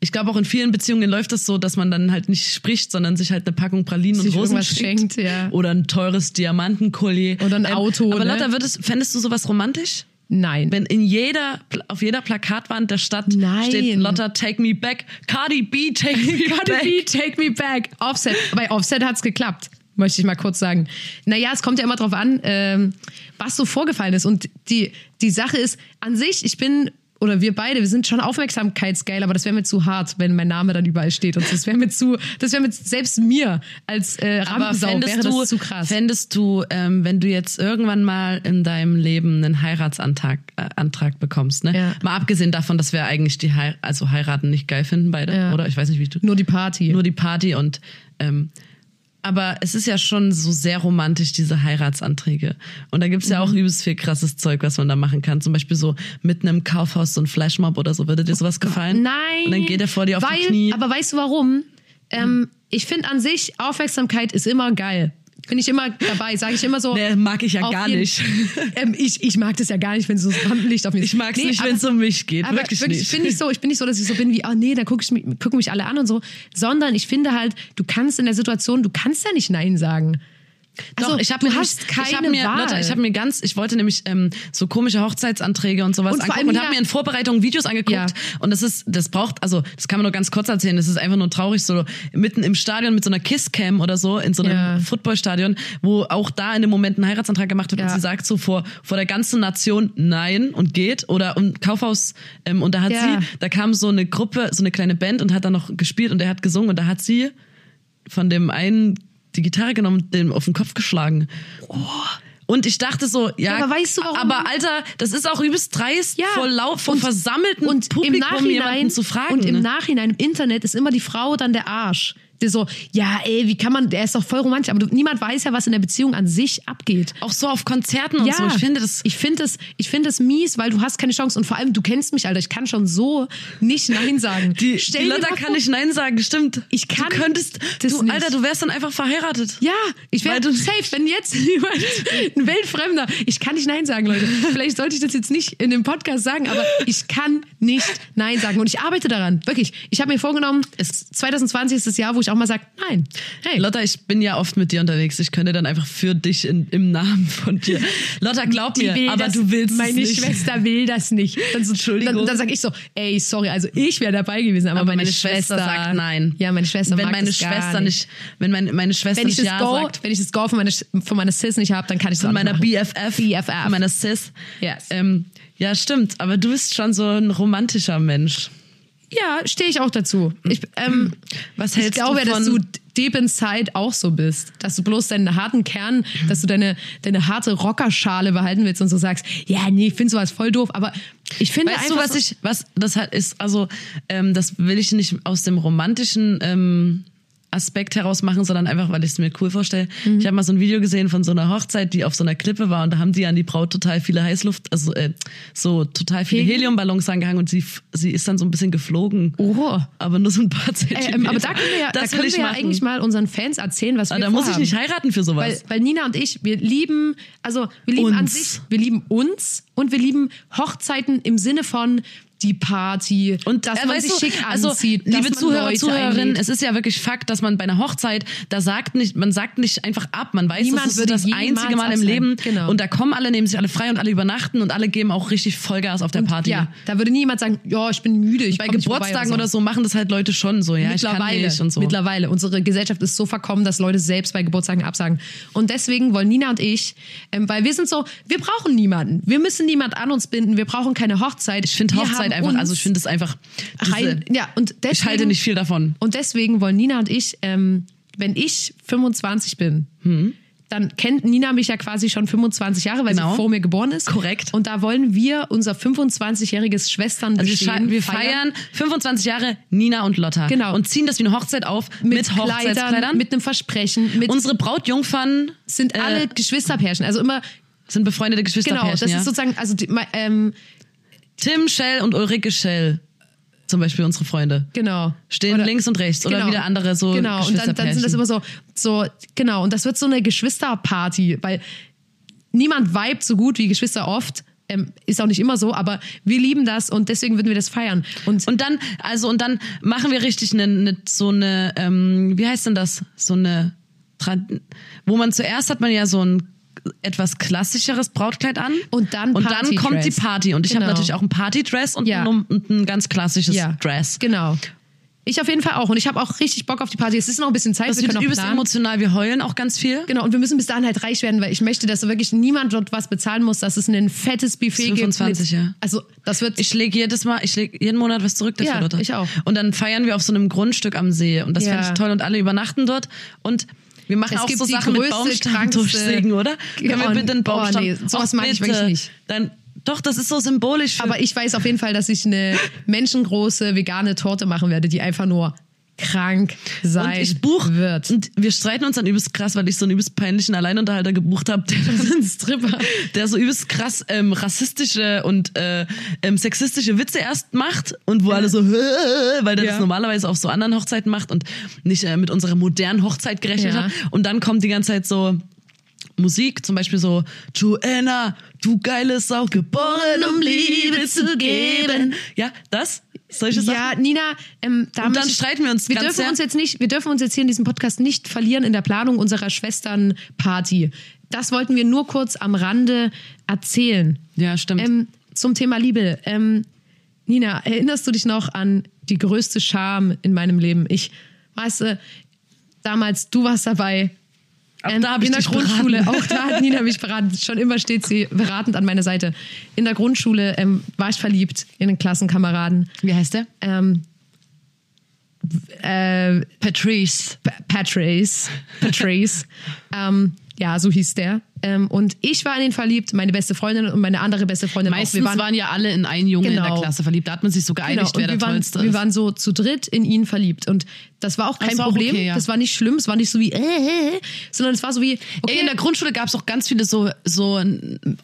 Ich glaube auch in vielen Beziehungen läuft das so, dass man dann halt nicht spricht, sondern sich halt eine Packung Pralinen Sich und Rosen schenkt. ja. Oder ein teures Diamantenkollier. Oder ein Auto, Aber ne? Lotta, würdest, fändest du sowas romantisch? Nein. Wenn in jeder, auf jeder Plakatwand der Stadt Nein. steht Lotta, take me back. Cardi B, take me Cardi back. B, take me back. Offset. Bei Offset hat's geklappt, möchte ich mal kurz sagen. Naja, es kommt ja immer drauf an, ähm, was so vorgefallen ist. Und die, die Sache ist, an sich, ich bin, oder wir beide, wir sind schon aufmerksamkeitsgeil, aber das wäre mir zu hart, wenn mein Name dann überall steht. Und das wäre mir zu, das wäre mir selbst mir als äh, Aber Rampensau fändest wäre du, das zu krass. fändest du ähm, wenn du jetzt irgendwann mal in deinem Leben einen Heiratsantrag äh, Antrag bekommst, ne? Ja. Mal abgesehen davon, dass wir eigentlich die Hei also heiraten nicht geil finden beide, Ja. oder? Ich weiß nicht, wie du. Nur die Party. Nur die Party und ähm, aber es ist ja schon so sehr romantisch, diese Heiratsanträge. Und da gibt's ja Mhm. auch übelst viel krasses Zeug, was man da machen kann. Zum Beispiel so mitten im Kaufhaus so ein Flashmob oder so. Würde dir sowas gefallen? Nein. Und dann geht er vor dir auf weil, die Knie. Aber weißt du warum? Ähm, ich finde an sich, Aufmerksamkeit ist immer geil. Bin ich immer dabei, sage ich immer so. Nee, mag ich ja gar jeden- nicht. ähm, ich, ich mag das ja gar nicht, wenn so das Rampenlicht auf mich Ich mag's Nee, nicht, wenn es um mich geht. aber wirklich, wirklich, nicht. ich bin nicht so, ich bin nicht so, dass ich so bin wie, oh nee, dann guck ich mich, gucken mich alle an und so, sondern ich finde halt, du kannst in der Situation, du kannst ja nicht nein sagen. Also, Doch, ich habe mir hast nämlich- ich hab keine mir, Wahl. Lotta, ich habe mir ganz, ich wollte nämlich ähm, so komische Hochzeitsanträge und sowas Und angucken und habe mir in Vorbereitung Videos angeguckt Ja. und das ist, das braucht, also das kann man nur ganz kurz erzählen. Das ist einfach nur traurig, so mitten im Stadion mit so einer Kisscam oder so in so einem Ja. Footballstadion, wo auch da in dem Moment ein Heiratsantrag gemacht wird Ja. und sie sagt so vor vor der ganzen Nation Nein und geht oder um Kaufhaus ähm, und da hat sie, da kam so eine Gruppe, so eine kleine Band und hat dann noch gespielt und er hat gesungen und da hat sie von dem einen die Gitarre genommen dem auf den Kopf geschlagen. Und ich dachte so, ja, Ja, aber weißt du, warum? aber Alter, das ist auch übelst dreist, Ja. vor laut, vor versammelten und Publikum im Nachhinein jemanden zu fragen. und im ne? Nachhinein im Internet ist immer die Frau dann der Arsch. Der so, ja, ey, wie kann man, der ist doch voll romantisch, aber du, niemand weiß ja, was in der Beziehung an sich abgeht. auch so auf Konzerten und so. Ich finde das. ich finde das, ich finde das mies, weil du hast keine Chance und vor allem du kennst mich, Alter. Ich kann schon so nicht Nein sagen. Die, Stell die Lotta kann vor- nicht Nein sagen, stimmt. Ich kann Du könntest, du. Alter, du wärst dann einfach verheiratet. Ja, ich wäre safe, wenn jetzt jemand, ein Weltfremder, ich kann nicht Nein sagen, Leute. Vielleicht sollte ich das jetzt nicht in dem Podcast sagen, aber ich kann nicht Nein sagen und ich arbeite daran, wirklich. Ich habe mir vorgenommen, es 2020 ist das Jahr, wo ich auch mal sage, nein. Hey, Lotta, ich bin ja oft mit dir unterwegs. Ich könnte dann einfach für dich in, im Namen von dir. Lotta, glaub die mir, aber das, du willst Meine nicht. Schwester will das nicht. Dann, so, Entschuldigung. Dann, dann sage ich so, ey, sorry, also ich wäre dabei gewesen, aber, aber meine, Schwester, sagt nein. Ja, meine Schwester wenn mag meine das Schwester nicht. nicht, wenn meine, meine Schwester Wenn ich, nicht das ja Go, sagt, wenn ich das Go von meiner, von meiner Sis nicht habe, dann kann ich es von meiner. BFF, BFF. meiner Sis. Yes. Ähm, ja, stimmt. Aber du bist schon so ein romantischer Mensch. Ja, stehe ich auch dazu. Ich, ähm, Was ich hältst du glaube, dass von- du deep inside auch so bist. Dass du bloß deinen harten Kern, dass du deine, deine harte Rockerschale behalten willst und so sagst, ja, nee, ich finde sowas voll doof. Aber ich finde Weißt einfach du, was ich, was das halt ist, also ähm, das will ich nicht aus dem romantischen ähm, Aspekt heraus machen, sondern einfach, weil ich es mir cool vorstelle. Mhm. Ich habe mal so ein Video gesehen von so einer Hochzeit, die auf so einer Klippe war und da haben die an die Braut total viele Heißluft, also äh, so total viele Helium? Heliumballons angehangen und sie, sie ist dann so ein bisschen geflogen. Oh. Aber nur so ein paar Ey, Zentimeter. ähm, aber da können wir ja, da das können wir ja eigentlich mal unseren Fans erzählen, was aber wir da muss ich nicht heiraten für sowas. Weil, weil Nina und ich, wir lieben, also wir lieben an Uns. sich, wir lieben uns und wir lieben Hochzeiten im Sinne von die Party Und dass äh, man sich du, schick also, anzieht, dass liebe Zuhörer, Leute Zuhörerinnen, einlädt. es ist ja wirklich Fakt, dass man bei einer Hochzeit, da sagt nicht, man sagt nicht einfach ab, man weiß, Niemand das ist das einzige Mal im. Leben Genau. und da kommen alle, nehmen sich alle frei und alle übernachten und alle geben auch richtig Vollgas auf der Party. Ja, da würde niemand sagen, ja, ich bin müde, ich Bei Geburtstagen oder so machen das halt Leute schon so, ja, ich kann mittlerweile, und so. mittlerweile. Unsere Gesellschaft ist so verkommen, dass Leute selbst bei Geburtstagen absagen. Und deswegen wollen Nina und ich, ähm, weil wir sind so, wir brauchen niemanden. Wir müssen niemand an uns binden. Wir brauchen keine Hochzeit. Ich finde Hochzeit haben einfach, uns also ich finde es einfach, diese, rein, ja, und deswegen, ich halte nicht viel davon. Und deswegen wollen Nina und ich, ähm, wenn ich 25 bin, dann kennt Nina mich ja quasi schon 25 Jahre, weil Genau. sie vor mir geboren ist. Korrekt. Und da wollen wir unser 25-jähriges Schwestern Also wir, scha- wir feiern 25 Jahre Nina und Lotta Genau. und ziehen das wie eine Hochzeit auf mit, mit, Kleidern, Hochzeitskleidern. mit einem Versprechen, mit Unsere Brautjungfern sind alle äh, Geschwisterpärchen. Also immer, sind befreundete genau, Geschwisterpärchen. das ja. ist sozusagen, also die, ähm, Tim Schell und Ulrike Schell, zum Beispiel unsere Freunde. genau. Stehen links und rechts oder wieder andere so Genau, und dann, dann sind das immer so, so, genau, und das wird so eine Geschwisterparty, weil niemand vibet so gut wie Geschwister oft. Ähm, ist auch nicht immer so, aber wir lieben das und deswegen würden wir das feiern. Und, Und dann, also und dann machen wir richtig eine, eine so eine, ähm, wie heißt denn das? So eine, wo man zuerst hat man ja so ein etwas klassischeres Brautkleid an Und dann und dann kommt die. Party und ich habe Genau. natürlich auch ein Partydress und, Ja. ein, ein ganz klassisches ja, Dress. Genau. Ich auf jeden Fall auch. Und ich habe auch richtig Bock auf die Party. Es ist noch ein bisschen Zeit. Das wir wird übelst planen. emotional. Wir heulen auch ganz viel. Genau, und wir müssen bis dahin halt reich werden, weil ich möchte, dass wirklich niemand dort was bezahlen muss, dass es ein fettes Buffet 25, gibt. ja. Also, das wird. Ich lege jedes Mal, ich lege jeden Monat was zurück dafür, Ja, Leute. ich auch. Und dann feiern wir auf so einem Grundstück am See und das Ja. finde ich toll und alle übernachten dort und wir machen Es auch gibt so die Sachen mit größte, Baumstamm krankste- durchsägen, oder? Können wir Oh, bitte einen oh, Baumstamm? nee, sowas mag ich wirklich nicht. Dann, doch, das ist so symbolisch. Aber ich weiß auf jeden Fall, dass ich eine menschengroße vegane Torte machen werde, die einfach nur krank sein und ich buche wird. und wir streiten uns dann übelst krass, weil ich so einen übelst peinlichen Alleinunterhalter gebucht habe, der, Stripper. der so übelst krass ähm, rassistische und äh, ähm, sexistische Witze erst macht und wo alle so, weil der Ja. das normalerweise auf so anderen Hochzeiten macht und nicht äh, mit unserer modernen Hochzeit gerechnet Ja. hat. Und dann kommt die ganze Zeit so Musik, zum Beispiel so Joanna, du geile Sau, geboren um Liebe zu geben. Ja, das? Solche Sachen? Ja, Nina, ähm, da Und dann streiten wir uns Wir dürfen uns jetzt nicht, wir dürfen uns jetzt hier in diesem Podcast nicht verlieren in der Planung unserer Schwesternparty. Das wollten wir nur kurz am Rande erzählen. Ja, stimmt. Ähm, zum Thema Liebe. Ähm, Nina, erinnerst du dich noch an die größte Scham in meinem Leben? Ich, weißt du, damals, du warst dabei. Auch Ähm, da hab ich in der Grundschule, beraten. auch da hat Nina mich beraten. Schon immer steht sie beratend an meiner Seite. In der Grundschule ähm, war ich verliebt in einen Klassenkameraden. Wie heißt der? Ähm, äh, Patrice. Pa- Patrice. Patrice. ähm, ja, so hieß der. Ähm, und ich war in ihn verliebt, meine beste Freundin und meine andere beste Freundin Meistens auch. Wir waren, waren, ja alle in einen Jungen in Genau. der Klasse verliebt. Da hat man sich so genau, geeinigt, und wer der wir, waren, Tollste wir ist. waren so zu dritt in ihn verliebt. Und das war auch kein war auch Problem. okay, ja. Das war nicht schlimm. Es war nicht so wie, äh, äh, äh, sondern es war so wie, okay, Ey, in der Grundschule gab es auch ganz viele so so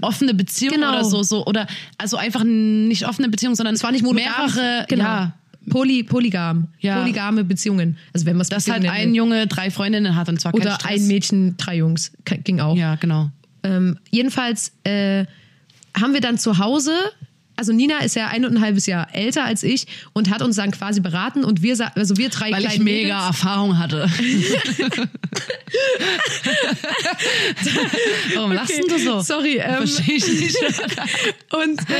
offene Beziehungen Genau. oder so so oder also einfach nicht offene Beziehungen, sondern es war nicht mehrere genau. ja, Poly, polygam. Ja. Polygame Beziehungen. Also wenn man es dass halt ein Junge drei Freundinnen hat und zwar kein Oder Stress. ein Mädchen, drei Jungs. Ging auch. Ja, genau. Ähm, jedenfalls äh, haben wir dann zu Hause, also Nina ist ja ein und ein halbes Jahr älter als ich und hat uns dann quasi beraten und wir, also wir drei Weil ich mega Mädels, Erfahrung hatte. Warum lachst denn du so? Sorry, ähm, Verstehe ich nicht. und äh,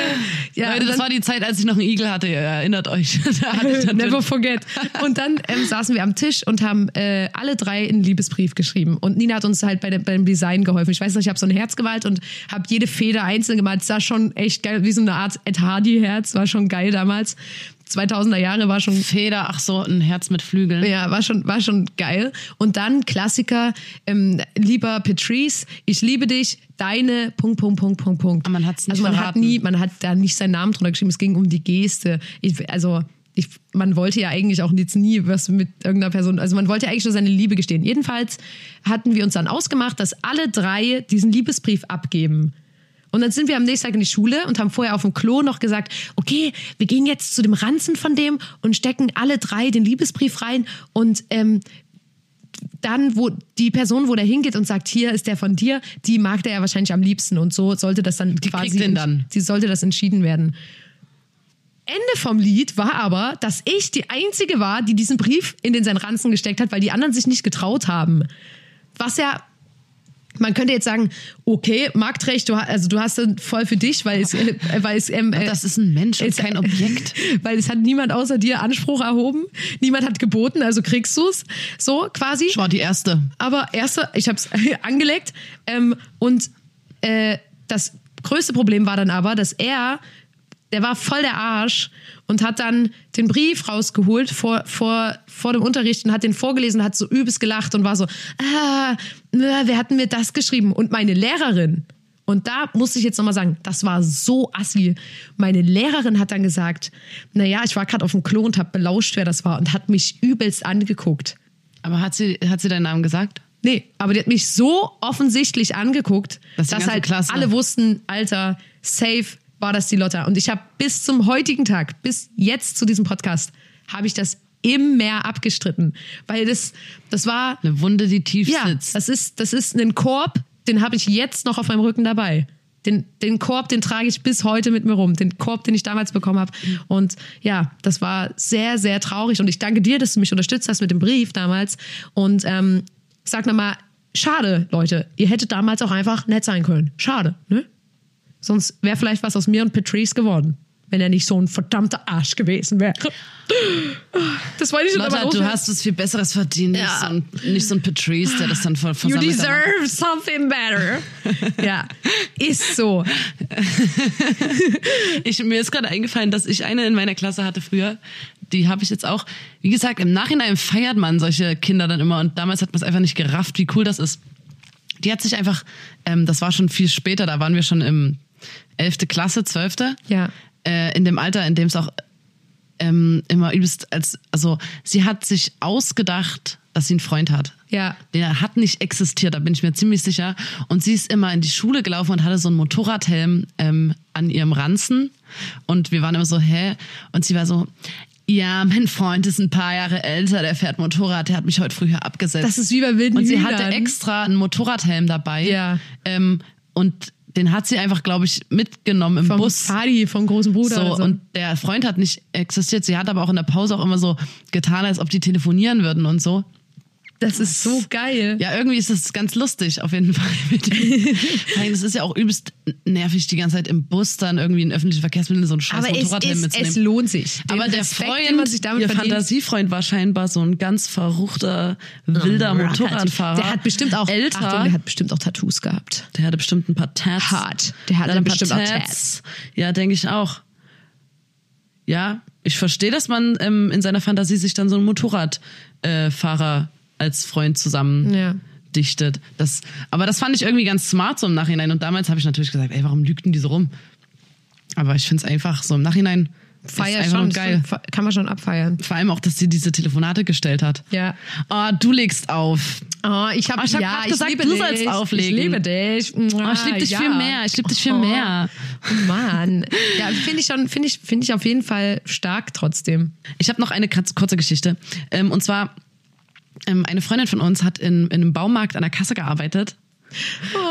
ja, Leute, das dann, war die Zeit, als ich noch einen Igel hatte. Ihr erinnert euch. Never forget. Und dann ähm, saßen wir am Tisch und haben äh, alle drei einen Liebesbrief geschrieben. Und Nina hat uns halt bei dem, beim Design geholfen. Ich weiß noch, ich habe so ein Herz gemalt und habe jede Feder einzeln gemalt. Es sah schon echt geil, wie so eine Art Ed Hardy-Herz. War schon geil damals. 2000er Jahre war schon Feder, ach so, ein Herz mit Flügeln. ja, war schon, war schon geil. Und dann Klassiker, ähm, lieber Patrice, ich liebe dich, deine Punkt, Punkt, Punkt, Punkt, Punkt. Man hat's nicht Also man hat verraten. nie, man hat da nicht seinen Namen drunter geschrieben, es ging um die Geste. Ich, also ich, man wollte ja eigentlich auch jetzt nie was mit irgendeiner Person, also man wollte ja eigentlich nur seine Liebe gestehen. Jedenfalls hatten wir uns dann ausgemacht, dass alle drei diesen Liebesbrief abgeben. Und dann sind wir am nächsten Tag in die Schule und haben vorher auf dem Klo noch gesagt, okay, wir gehen jetzt zu dem Ranzen von dem und stecken alle drei den Liebesbrief rein und ähm, dann, wo die Person, wo der hingeht und sagt, hier ist der von dir, die mag der ja wahrscheinlich am liebsten und so sollte das dann Die quasi, den dann. sie sollte das entschieden werden. Ende vom Lied war aber, dass ich die einzige war, die diesen Brief in den seinen Ranzen gesteckt hat, weil die anderen sich nicht getraut haben. Was ja man könnte jetzt sagen, okay, Marktrecht, du, also du hast dann voll für dich, weil es, äh, weil es, ähm, äh, Das ist ein Mensch und es- kein Objekt. weil es hat niemand außer dir Anspruch erhoben, niemand hat geboten, also kriegst du's, so quasi. Ich war die Erste. Aber erste, ich habe es angelegt ähm, und äh, das größte Problem war dann aber, dass er, der war voll der Arsch und hat dann den Brief rausgeholt vor, vor, vor dem Unterricht und hat den vorgelesen, hat so übelst gelacht und war so, ah, wer hat mir das geschrieben? Und meine Lehrerin, und da muss ich jetzt nochmal sagen, das war so assi. Meine Lehrerin hat dann gesagt, naja, ich war gerade auf dem Klo und habe belauscht, wer das war und hat mich übelst angeguckt. Aber hat sie, hat sie deinen Namen gesagt? Nee, aber die hat mich so offensichtlich angeguckt, Das dass halt Klasse. alle wussten, Alter, safe war das die Lotta. Und ich habe bis zum heutigen Tag, bis jetzt zu diesem Podcast, habe ich das immer abgestritten. Weil das, das war, Eine Wunde, die tief ja, sitzt. das ist, das ist ein Korb, den habe ich jetzt noch auf meinem Rücken dabei. Den, den Korb, den trage ich bis heute mit mir rum. Den Korb, den ich damals bekommen habe. Und ja, das war sehr, sehr traurig. Und ich danke dir, dass du mich unterstützt hast mit dem Brief damals. Und ähm, sag nochmal, schade, Leute. Ihr hättet damals auch einfach nett sein können. Schade, ne? Sonst wäre vielleicht was aus mir und Patrice geworden, wenn er nicht so ein verdammter Arsch gewesen wäre. Das wollte ich schon Lotta, aber du hast es viel Besseres verdient. Nicht, Ja. so ein, nicht so ein Patrice, der das dann You versammelt hat. deserve something better. ja, ist so. Ich, mir ist gerade eingefallen, dass ich eine in meiner Klasse hatte früher. Die habe ich jetzt auch. Wie gesagt, im Nachhinein feiert man solche Kinder dann immer und damals hat man es einfach nicht gerafft, wie cool das ist. Die hat sich einfach, ähm, das war schon viel später, da waren wir schon im 11. Klasse, 12. Ja. Äh, in dem Alter, in dem es auch ähm, immer übelst als, also sie hat sich ausgedacht, dass sie einen Freund hat. Ja. Der hat nicht existiert, da bin ich mir ziemlich sicher. Und sie ist immer in die Schule gelaufen und hatte so einen Motorradhelm ähm, an ihrem Ranzen. Und wir waren immer so, hä? Und sie war so, ja, mein Freund ist ein paar Jahre älter, der fährt Motorrad, der hat mich heute früher abgesetzt. Das ist wie bei wilden Und sie Hühnern. hatte extra einen Motorradhelm dabei. Ja. Ähm, und den hat sie einfach, glaube ich, mitgenommen im vom Bus. Fadi, vom großen Bruder. So, oder so. und der Freund hat nicht existiert. Sie hat aber auch in der Pause auch immer so getan, als ob die telefonieren würden und so. Das ist so geil. Ja, irgendwie ist das ganz lustig, auf jeden Fall. Das ist ja auch übelst nervig, die ganze Zeit im Bus dann irgendwie in öffentlichen Verkehrsmitteln so einen scheiß aber es, Motorradhelm es, mitzunehmen. es lohnt sich. Den aber der Respekt, Freund, sich damit ihr verdient. Fantasiefreund war scheinbar so ein ganz verruchter, wilder Motorradfahrer. Der hat bestimmt auch älter. Achtung, der hat bestimmt auch Tattoos gehabt. Der hatte bestimmt ein paar Tats. Hart. Der hatte ein bestimmt auch paar Tats. Ja, denke ich auch. Ja, ich verstehe, dass man ähm, in seiner Fantasie sich dann so einen Motorradfahrer äh, als Freund zusammen Ja. dichtet. Das, aber das fand ich irgendwie ganz smart so im Nachhinein. Und damals habe ich natürlich gesagt, ey, warum lügt denn die so rum? Aber ich finde es einfach so im Nachhinein Feier schon. geil. Kann man schon abfeiern. Vor allem auch, dass sie diese Telefonate gestellt hat. Ja. Oh, du legst auf. Oh, ich habe Oh, ich hab ja, grad ich gesagt, liebe du dich. sollst auflegen. Ich liebe dich. Oh, ich liebe dich ja. viel mehr. Ich liebe dich viel Oh, mehr. Mann. Ja, finde ich schon, finde ich, finde ich auf jeden Fall stark trotzdem. Ich habe noch eine kurze Geschichte. Ähm, und zwar, ähm, eine Freundin von uns hat in, in einem Baumarkt an der Kasse gearbeitet.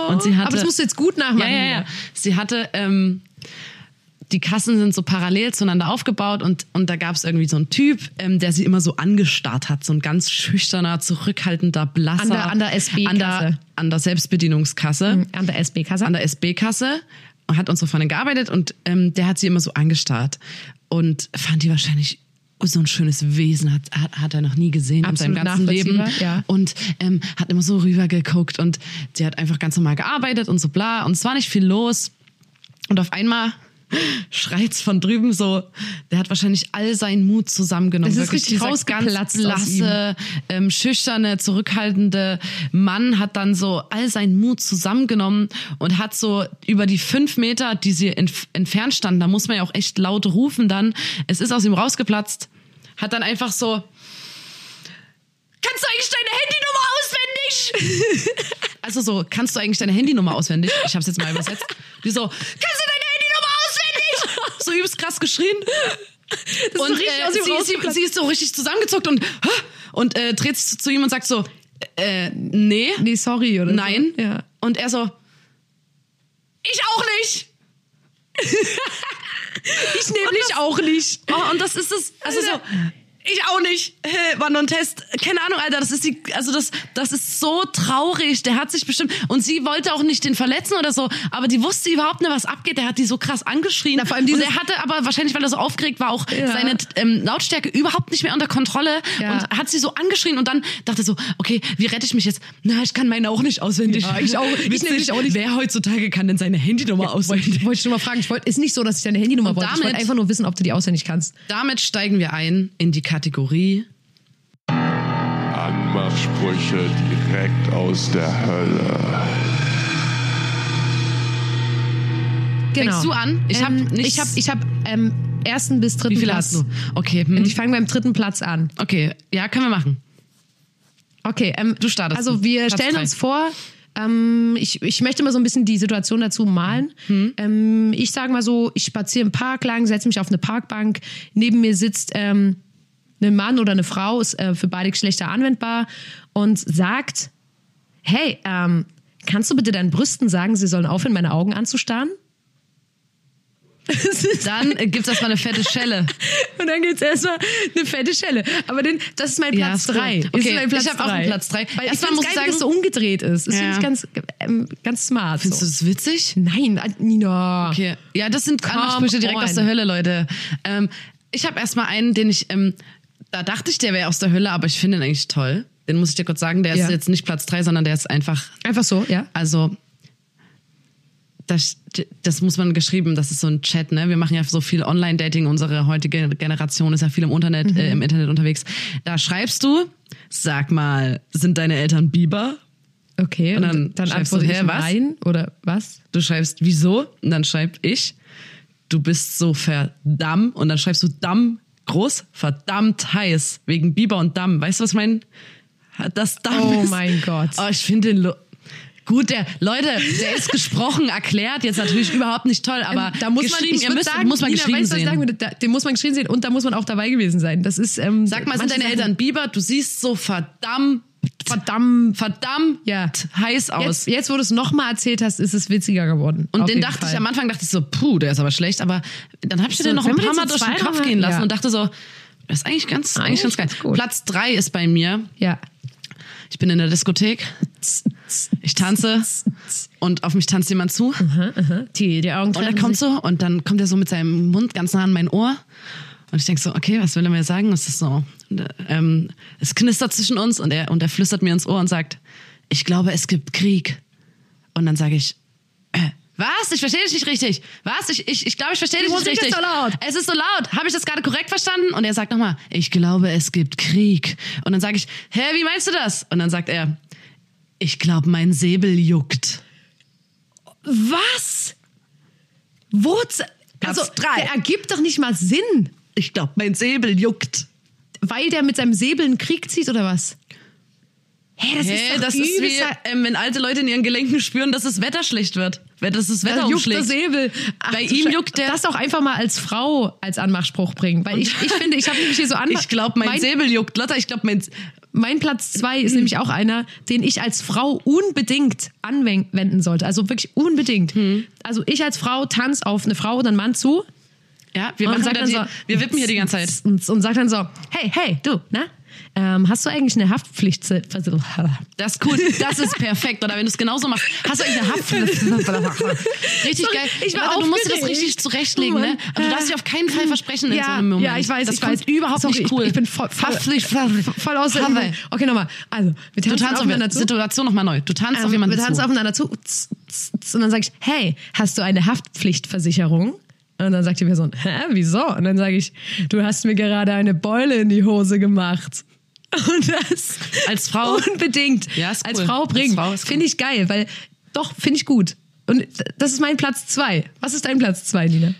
Und sie hatte, Aber das musst du jetzt gut nachmachen. ja, ja, ja. Sie hatte, ähm, die Kassen sind so parallel zueinander aufgebaut und, und da gab es irgendwie so einen Typ, ähm, der sie immer so angestarrt hat. So ein ganz schüchterner, zurückhaltender, blasser. An der- an der SB-Kasse. An der, an der Selbstbedienungskasse. An der SB-Kasse. an der SB-Kasse und hat unsere Freundin gearbeitet und ähm, der hat sie immer so angestarrt und fand die wahrscheinlich so ein schönes Wesen hat, hat, hat er noch nie gesehen in seinem Absolut ganzen Leben ja. und ähm, hat immer so rübergeguckt und sie hat einfach ganz normal gearbeitet und so bla. Und es war nicht viel los. Und auf einmal schreit's von drüben so, der hat wahrscheinlich all seinen Mut zusammengenommen. Es ist Wirklich richtig rausgeplatzt blasse, ähm, schüchterne, zurückhaltende Mann hat dann so all seinen Mut zusammengenommen und hat so über die fünf Meter, die sie entf entfernt standen, da muss man ja auch echt laut rufen dann, es ist aus ihm rausgeplatzt, hat dann einfach so, kannst du eigentlich deine Handynummer auswendig? also so, kannst du eigentlich deine Handynummer auswendig? Ich habe es jetzt mal übersetzt. Die so, kannst du deine? So übelst krass geschrien. und so äh, sie, sie, sie ist so richtig zusammengezuckt und und äh, dreht sich zu ihm und sagt so, äh, nee, Nee, sorry, oder? nein. So. Ja. Und er so, ich auch nicht. Ich nämlich auch nicht. Oh, und das ist es, also so, ich auch nicht. War nur ein Test. Keine Ahnung, Alter. Das ist die, also das, das ist so traurig. Der hat sich bestimmt, und sie wollte auch nicht den verletzen oder so, aber die wusste überhaupt nicht, was abgeht. Der hat die so krass angeschrien. Na, vor allem und dieses- er hatte aber wahrscheinlich, weil er so aufgeregt war, auch Ja. seine ähm, Lautstärke überhaupt nicht mehr unter Kontrolle Ja. und hat sie so angeschrien und dann dachte so, okay, wie rette ich mich jetzt? Na, ich kann meine auch nicht auswendig. Ja, ich auch- ich nämlich auch nicht. Wer heutzutage kann denn seine Handynummer auswendig? Wollte ich nur mal fragen. Ich wollte, ist nicht so, dass ich deine Handynummer Und wollte. Ich wollte damit- einfach nur wissen, ob du die auswendig kannst. Damit steigen wir ein in die Kategorie Anmachsprüche direkt aus der Hölle. Genau. Fängst du an? Ich hab ähm, nichts- Ich habe ich hab, ähm, ersten bis dritten Wie viele Platz. hast du? Okay, hm. Und ich fange beim dritten Platz an. okay, ja, können wir machen. Okay, ähm, Du startest. Also wir Platz stellen drei. uns vor, ähm, ich, ich möchte mal so ein bisschen die Situation dazu malen. Hm. Ähm, ich sage mal so, ich spaziere im Park lang, setze mich auf eine Parkbank. Neben mir sitzt ähm, ein Mann oder eine Frau, ist äh, für beide Geschlechter anwendbar und sagt, hey, ähm, kannst du bitte deinen Brüsten sagen, sie sollen aufhören, meine Augen anzustarren? Dann äh, gibt's erstmal eine fette Schelle. Und dann gibt's erstmal eine fette Schelle. Aber den, das ist mein Ja, Platz ist gut. drei. Okay, Platz ich hab auch einen Platz drei. Weil Erstmal muss geil, ich wie das so sagen- umgedreht ist. Das Ja. finde ich ganz, ähm, ganz smart. Findest du so. das witzig? Nein, Nina. Okay. Ja, das sind Come Anmachsprüche direkt on. aus der Hölle, Leute. Ähm, ich habe erstmal einen, den ich, ähm, da dachte ich, der wäre aus der Hölle, aber ich finde ihn eigentlich toll. Den muss ich dir kurz sagen. Der ist Ja. jetzt nicht Platz drei, sondern der ist einfach, Einfach so, ja. also das, das muss man geschrieben, das ist so ein Chat, ne? Wir machen ja so viel Online-Dating, unsere heutige Generation ist ja viel im Internet, Mhm. äh, im Internet unterwegs. Da schreibst du, sag mal, sind deine Eltern Biber? Okay, Und und dann dann, dann schreibst du, hä, was? nein oder was? Du schreibst, wieso? Und dann schreib ich, du bist so verdammt. Und dann schreibst du Damm groß, verdammt heiß. Wegen Biber und Damm. Weißt du, was mein das Damm Oh ist? mein Gott. Oh, ich finde den... Lo Gut, der, Leute, der ist gesprochen, erklärt, jetzt natürlich überhaupt nicht toll, aber Ähm, da muss man, ich ihr müsst, sagen, muss man Nina, geschrieben weißt du, was ich sehen. sagen? Da, den muss man geschrieben sehen und da muss man auch dabei gewesen sein. Das ist, ähm, Sag mal, sind deine Eltern Biber? Du siehst so verdammt, verdammt verdammt Ja. heiß aus. Jetzt, jetzt, wo du es nochmal erzählt hast, ist es witziger geworden. Und Auf den dachte Fall. ich am Anfang, dachte ich so, puh, der ist aber schlecht. Aber dann habe ich So, den noch ein paar Mal durch den Kopf gehen lassen ja. und dachte so, das ist eigentlich ganz, eigentlich ganz geil. ganz gut. Platz drei ist bei mir. Ja. Ich bin in der Diskothek. Ich tanze und auf mich tanzt jemand zu. Die, die Augen Und er kommt sich. so und dann kommt er so mit seinem Mund ganz nah an mein Ohr. Und ich denk so, okay, was will er mir sagen? Es ist so, ähm, es knistert zwischen uns und er, und er flüstert mir ins Ohr und sagt, ich glaube, es gibt Krieg. Und dann sage ich, äh, was? Ich verstehe dich nicht richtig. Was? Ich, ich, ich glaube, ich verstehe dich nicht richtig. ist so laut. Es ist so laut. Habe ich das gerade korrekt verstanden? Und er sagt nochmal, ich glaube, es gibt Krieg. Und dann sage ich, hä, wie meinst du das? Und dann sagt er, ich glaube, mein Säbel juckt. Was? Wo? Also, drei. der ergibt doch nicht mal Sinn. Ich glaube, mein Säbel juckt. Weil der mit seinem Säbel einen Krieg zieht oder was? Hä, das Hä, ist das ist wie, ähm, wenn alte Leute in ihren Gelenken spüren, dass das Wetter schlecht wird. Wenn das das Wetter Da juckt der. Säbel. Ach, Bei ihm juckt der- Das auch einfach mal als Frau als Anmachspruch bringen. Weil ich, ich finde, ich habe nämlich hier so Anmach... Ich glaube, mein, Säbel juckt. Lotta, ich glaube, mein... Mein Platz zwei ist nämlich auch einer, den ich als Frau unbedingt anwenden sollte. Also wirklich unbedingt. Hm. Also ich als Frau tanze auf eine Frau oder einen Mann zu Ja, wir, machen dann so, wir wippen hier die ganze Zeit. Und, und sagt dann so, hey, hey, du, ne? Ähm, hast du eigentlich eine Haftpflicht? Das ist cool. Das ist perfekt. Oder wenn du es genauso machst, hast du eigentlich eine Haftpflicht. Richtig geil. ich war Lotta, du musst dir das richtig zurechtlegen, Oh ne? Aber du darfst dich auf keinen Fall versprechen in so Ja, einem Moment. ja, ich weiß, das ich kommt weiß. überhaupt Sorry, nicht cool. Ich, ich bin voll, voll, Haftpflicht. voll aus der. Okay, nochmal. Also, wir Du tanzen tanzt auf, aufeinander zu. Situation nochmal neu. Du tanzt auf Ähm, jemanden wir tanzen zu. aufeinander zu. Und dann sage ich, hey, hast du eine Haftpflichtversicherung? Und dann sagt die Person, hä, wieso? Und dann sage ich, du hast mir gerade eine Beule in die Hose gemacht. Und das Als Frau? unbedingt Ja, als cool. Frau Als bringen. Frau ist Finde ich geil, weil doch, finde ich gut. Und das ist mein Platz zwei. Was ist dein Platz zwei, Nina?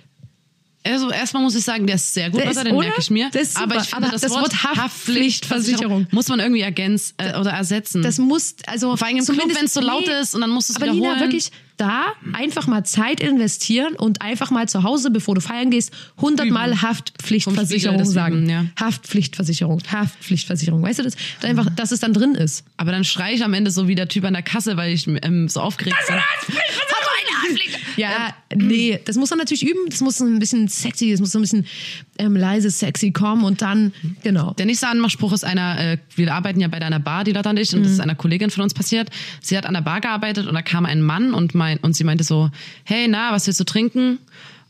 Also erstmal muss ich sagen, der ist sehr gut, Der Lotta, ist- den merke ich mir. Aber ich finde, Aber das, das Wort, Haftpflichtversicherung Haftpflichtversicherung muss man irgendwie ergänzen äh, oder ersetzen. Das muss, also Vor allem im Club, wenn es so laut ist und dann musst du es Aber wiederholen. Nina, wirklich da einfach mal Zeit investieren und einfach mal zu Hause, bevor du feiern gehst, hundertmal Haftpflichtversicherung Spiegel sagen. üben, ja. Haftpflichtversicherung, Haftpflichtversicherung. Weißt du das? Da Einfach, dass es dann drin ist. aber dann schreie ich am Ende so wie der Typ an der Kasse, weil ich ähm, so aufgeregt bin. Ja, nee, das muss man natürlich üben. Das muss ein bisschen sexy, das muss so ein bisschen ähm, leise, sexy kommen und dann, genau. Der nächste Anmachspruch ist einer, äh, wir arbeiten ja bei einer Bar, die Lotta und ich, und das ist einer Kollegin von uns passiert. Sie hat an der Bar gearbeitet und da kam ein Mann und, mein, und sie meinte so, hey, na, was willst du trinken?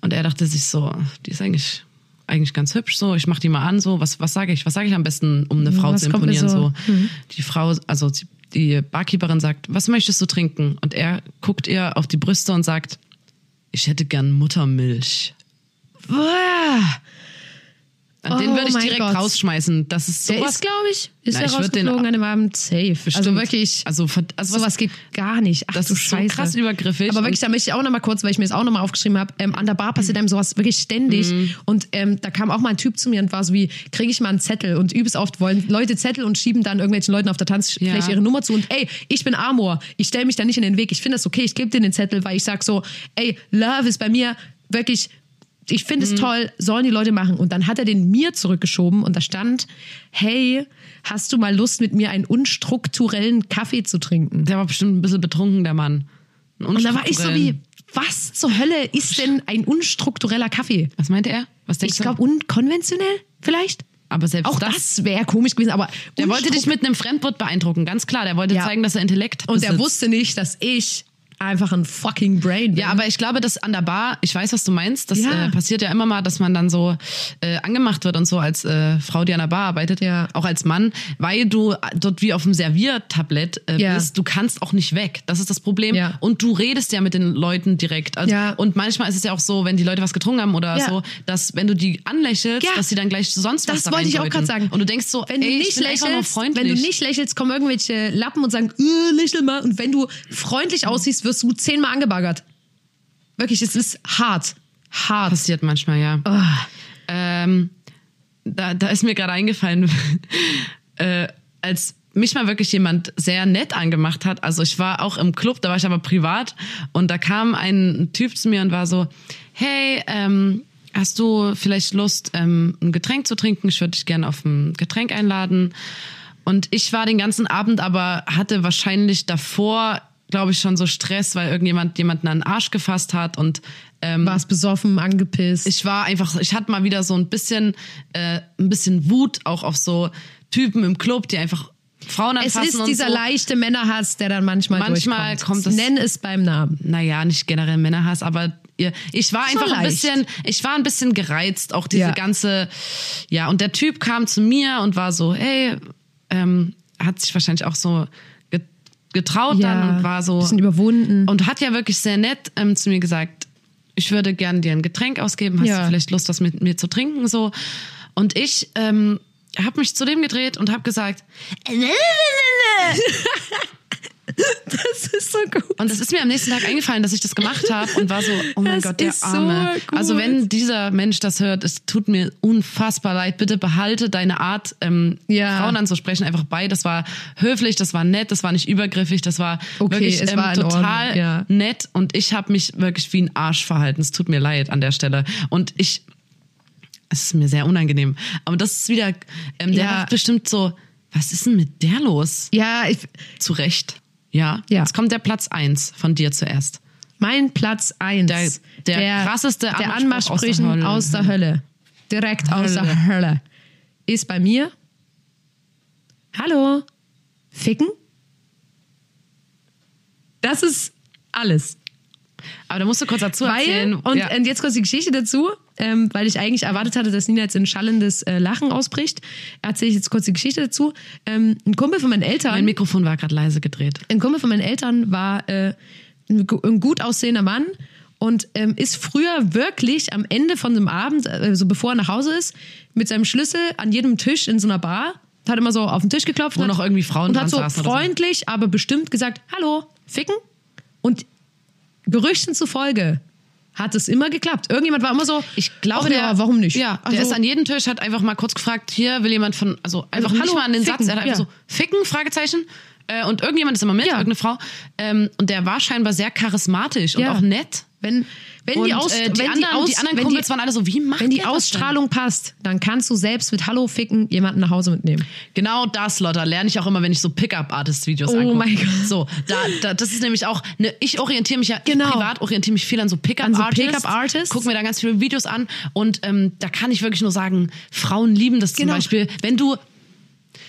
Und er dachte sich so, die ist eigentlich eigentlich ganz hübsch so, ich mach die mal an so, was was sage ich? Was sage ich am besten, um eine Frau was zu imponieren so? so? Die Frau, also die Barkeeperin sagt, was möchtest du trinken? Und er guckt ihr auf die Brüste und sagt, ich hätte gern Muttermilch. Boah, Und den Oh würde ich mein direkt Gott. rausschmeißen. Das ist der sowas. ist, glaube ich, ist der ich würd den- rausgeflogen an dem Abend safe. Also Bestimmt. wirklich, Also, ver- also was- sowas geht gar nicht. Ach, Das du ist so Scheiße. krass übergriffig. Aber wirklich, da möchte ich auch noch mal kurz, weil ich mir das auch noch mal aufgeschrieben habe, ähm, an der Bar passiert einem sowas wirklich ständig. Mhm. Und ähm, da kam auch mal ein Typ zu mir und war so wie, kriege ich mal einen Zettel? Und übelst oft wollen Leute Zettel und schieben dann irgendwelchen Leuten auf der Tanzfläche Ja. ihre Nummer zu. Und ey, ich bin Amor. Ich stelle mich da nicht in den Weg. Ich finde das okay. Ich gebe dir den Zettel, weil ich sag so, ey, Love ist bei mir wirklich ich finde Mhm. es toll, sollen die Leute machen. Und dann hat er den mir zurückgeschoben und da stand, hey, hast du mal Lust, mit mir einen unstrukturellen Kaffee zu trinken? Der war bestimmt ein bisschen betrunken, der Mann. Und da war ich so wie, was zur Hölle ist denn ein unstruktureller Kaffee? Was meinte er? Was denkst Ich glaube, unkonventionell vielleicht? aber selbst Auch das. das, wäre komisch gewesen, aber der wollte dich mit einem Fremdwort beeindrucken, ganz klar. Der wollte Ja. zeigen, dass er Intellekt Und er wusste nicht, dass ich einfach ein fucking Brain bin. Ja, aber ich glaube, dass an der Bar, ich weiß, was du meinst, das Ja. äh, passiert ja immer mal, dass man dann so äh, angemacht wird und so als äh, Frau, die an der Bar arbeitet, Ja. auch als Mann, weil du dort wie auf dem Serviertablett äh, Ja. bist, du kannst auch nicht weg. Das ist das Problem. Ja. Und du redest ja mit den Leuten direkt. Also, Ja. Und manchmal ist es ja auch so, wenn die Leute was getrunken haben oder so, dass wenn du die anlächelst, dass sie dann gleich sonst was Das da wollte ich auch gerade sagen. Und du denkst so, wenn du ey, ich nicht lächelst, wenn du nicht lächelst, kommen irgendwelche Lappen und sagen, äh, lächel mal. Und wenn du freundlich aussiehst, wirst du zehnmal angebaggert. Wirklich, es ist hart. Hart. Passiert manchmal, ja. Ah. Ähm, da, da ist mir gerade eingefallen, äh, als mich mal wirklich jemand sehr nett angemacht hat. Also ich war auch im Club, da war ich aber privat und da kam ein Typ zu mir und war so, hey, ähm, hast du vielleicht Lust, ähm, ein Getränk zu trinken? Ich würde dich gerne auf ein Getränk einladen. Und ich war den ganzen Abend aber, hatte wahrscheinlich davor, glaube ich, schon so Stress, weil irgendjemand jemanden an den Arsch gefasst hat und ähm, Warst besoffen, angepisst. ich war einfach, ich hatte mal wieder so ein bisschen, äh, ein bisschen Wut auch auf so Typen im Club, die einfach Frauen es anfassen ist und dieser so. leichte Männerhass, der dann manchmal Manchmal durchkommt. kommt das- Nenn es beim Namen. Naja, nicht generell Männerhass, aber ihr, ich war So einfach ein leicht. bisschen, ich war ein bisschen gereizt, auch diese Ja. ganze, ja, und der Typ kam zu mir und war so, hey, ähm, hat sich wahrscheinlich auch so ge- getraut dann und war so, Bisschen überwunden. und hat ja wirklich sehr nett ähm, zu mir gesagt, ich würde gern dir ein Getränk ausgeben, hast Ja. du vielleicht Lust, was mit mir zu trinken so? Und ich ähm, habe mich zu dem gedreht und habe gesagt, Das ist so gut. und es ist mir am nächsten Tag eingefallen, dass ich das gemacht habe und war so, oh mein Das Gott, der ist so Arme. gut. also wenn dieser Mensch das hört, es tut mir unfassbar leid. Bitte behalte deine Art, ähm, Ja. Frauen anzusprechen, einfach bei. Das war höflich, das war nett, das war nicht übergriffig, das war Okay, wirklich ähm, war total ja. nett und ich habe mich wirklich wie ein Arsch verhalten. Es tut mir leid an der Stelle. Und ich, es ist mir sehr unangenehm. Aber das ist wieder, ähm, der Ja. bestimmt so, was ist denn mit der los? Ja, ich, Zu Recht. Ja. Ja. Jetzt kommt der Platz eins von dir zuerst. mein Platz eins. Der- der krasseste der aus der Anmachsprüchen Hölle. aus der Hölle. Direkt aus der Hölle. Ist bei mir. Hallo. Ficken? Das ist alles. Aber da musst du kurz dazu Weil, erzählen. und, ja. und jetzt kurz die Geschichte dazu, ähm, weil ich eigentlich erwartet hatte, dass Nina jetzt in schallendes äh, Lachen ausbricht. Erzähle ich jetzt kurz die Geschichte dazu. Ähm, ein Kumpel von meinen Eltern. mein Mikrofon war gerade leise gedreht. ein Kumpel von meinen Eltern war äh, ein, ein gut aussehender Mann und ähm, ist früher wirklich am Ende von dem Abend, äh, so bevor er nach Hause ist, mit seinem Schlüssel an jedem Tisch in so einer Bar, hat immer so auf den Tisch geklopft Wo und noch irgendwie Frauen und hat so oder so. freundlich, aber bestimmt gesagt, hallo, ficken. Und Gerüchten zufolge hat es immer geklappt. Irgendjemand war immer so, Ich glaube, ach ja, der, warum nicht? Ja, der Also- ist an jedem Tisch, hat einfach mal kurz gefragt, hier will jemand von, also einfach Also, nicht hallo, mal an den ficken, Satz, er hat einfach ja. so, ficken, Fragezeichen. Äh, und irgendjemand ist immer mit, Ja. irgendeine Frau. Ähm, und der war scheinbar sehr charismatisch und Ja. auch nett. Wenn, wenn Und die, Aus, äh, die, wenn anderen, Aus, die anderen wenn Kumpels die, waren alle so, wie macht wenn die? Ausstrahlung passt, dann kannst du selbst mit Hallo ficken jemanden nach Hause mitnehmen. Genau das, Lotta, lerne ich auch immer, wenn ich so Pickup-Artist-Videos Oh angucke. mein Gott. So, da, da, das ist nämlich auch, ne, ich orientiere mich ja, Genau. privat orientiere mich viel an so An so Pickup-Artists. Pickup-Artists. Guck mir da ganz viele Videos an und ähm, da kann ich wirklich nur sagen, Frauen lieben das zum Genau. Beispiel. Wenn du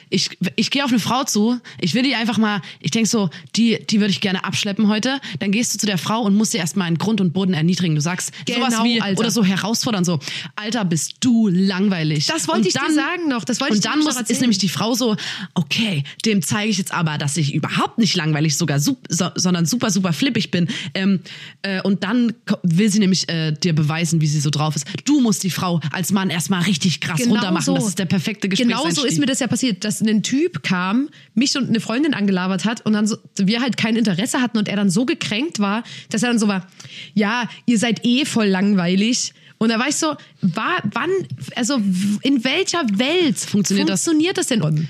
ich, ich gehe auf eine Frau zu, ich will die einfach mal, ich denk so, die, die würde ich gerne abschleppen heute. Dann gehst du zu der Frau und musst sie erstmal in Grund und Boden erniedrigen. Du sagst sowas Genau, wie, Alter. oder so herausfordern, so, Alter, bist du langweilig. Das wollte Und ich dir sagen noch, das wollte und ich dir dann muss, erzählen. ist nämlich die Frau so, okay, dem zeige ich jetzt aber, dass ich überhaupt nicht langweilig sogar, so, sondern super, super flippig bin. Ähm, äh, und dann will sie nämlich äh, dir beweisen, wie sie so drauf ist. Du musst die Frau als Mann erstmal richtig krass runtermachen. Das ist der perfekte Genau Gesprächseinstieg. so ist mir das ja passiert, dass ein Typ kam, mich und eine Freundin angelabert hat und dann so, wir halt kein Interesse hatten und er dann so gekränkt war, dass er dann so war, ja, ihr seid eh voll langweilig. Und da war ich so, war, wann, also in welcher Welt Funktioniert das? funktioniert das denn?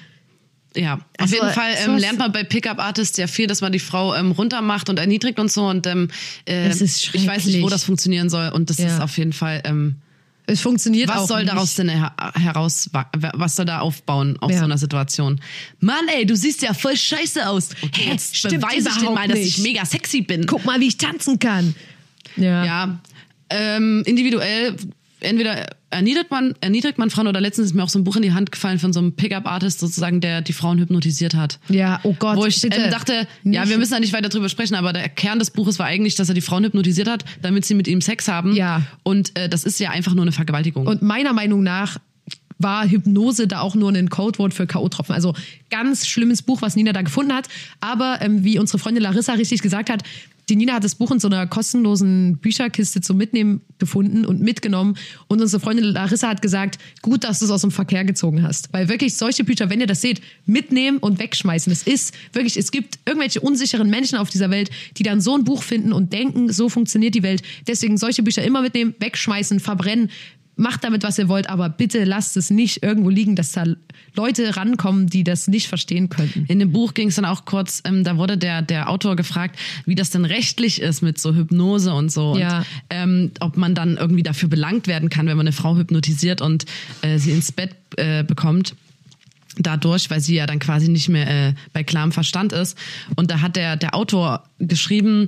Ja, auf Also, jeden Fall ähm, lernt man bei Pickup Artists ja viel, dass man die Frau ähm, runtermacht und erniedrigt und so. Und ähm, äh, ich weiß nicht, wo das funktionieren soll. Und das Ja. ist auf jeden Fall. Ähm, Es funktioniert was auch soll nicht. daraus denn her heraus, was soll da aufbauen auf Ja. so einer Situation? Mann, ey, du siehst ja voll scheiße aus. Okay, Hä, jetzt stimmt beweise ich dir mal, dass nicht. ich mega sexy bin. Guck mal, wie ich tanzen kann. Ja. Ja, ähm, individuell, entweder erniedrigt man, erniedrigt man Frauen oder letztens ist mir auch so ein Buch in die Hand gefallen von so einem Pickup-Artist sozusagen, der die Frauen hypnotisiert hat. Ja, oh Gott, Wo ich ähm, dachte, ja, Nicht- wir müssen da nicht weiter drüber sprechen, aber der Kern des Buches war eigentlich, dass er die Frauen hypnotisiert hat, damit sie mit ihm Sex haben. Ja. Und äh, das ist ja einfach nur eine Vergewaltigung. Und meiner Meinung nach war Hypnose da auch nur ein Codewort für K.O.-Tropfen. Also ganz schlimmes Buch, was Nina da gefunden hat. Aber ähm, wie unsere Freundin Larissa richtig gesagt hat, die Nina hat das Buch in so einer kostenlosen Bücherkiste zum Mitnehmen gefunden und mitgenommen. Und unsere Freundin Larissa hat gesagt, gut, dass du es aus dem Verkehr gezogen hast. Weil wirklich solche Bücher, wenn ihr das seht, mitnehmen und wegschmeißen. Es ist wirklich, es gibt irgendwelche unsicheren Menschen auf dieser Welt, die dann so ein Buch finden und denken, so funktioniert die Welt. Deswegen solche Bücher immer mitnehmen, wegschmeißen, verbrennen. Macht damit, was ihr wollt, aber bitte lasst es nicht irgendwo liegen, dass da Leute rankommen, die das nicht verstehen könnten. In dem Buch ging es dann auch kurz, ähm, da wurde der, der Autor gefragt, wie das denn rechtlich ist mit so Hypnose und so. Ja. Und ähm, ob man dann irgendwie dafür belangt werden kann, wenn man eine Frau hypnotisiert und äh, sie ins Bett äh, bekommt. Dadurch, weil sie ja dann quasi nicht mehr äh, bei klarem Verstand ist. Und da hat der, der Autor geschrieben,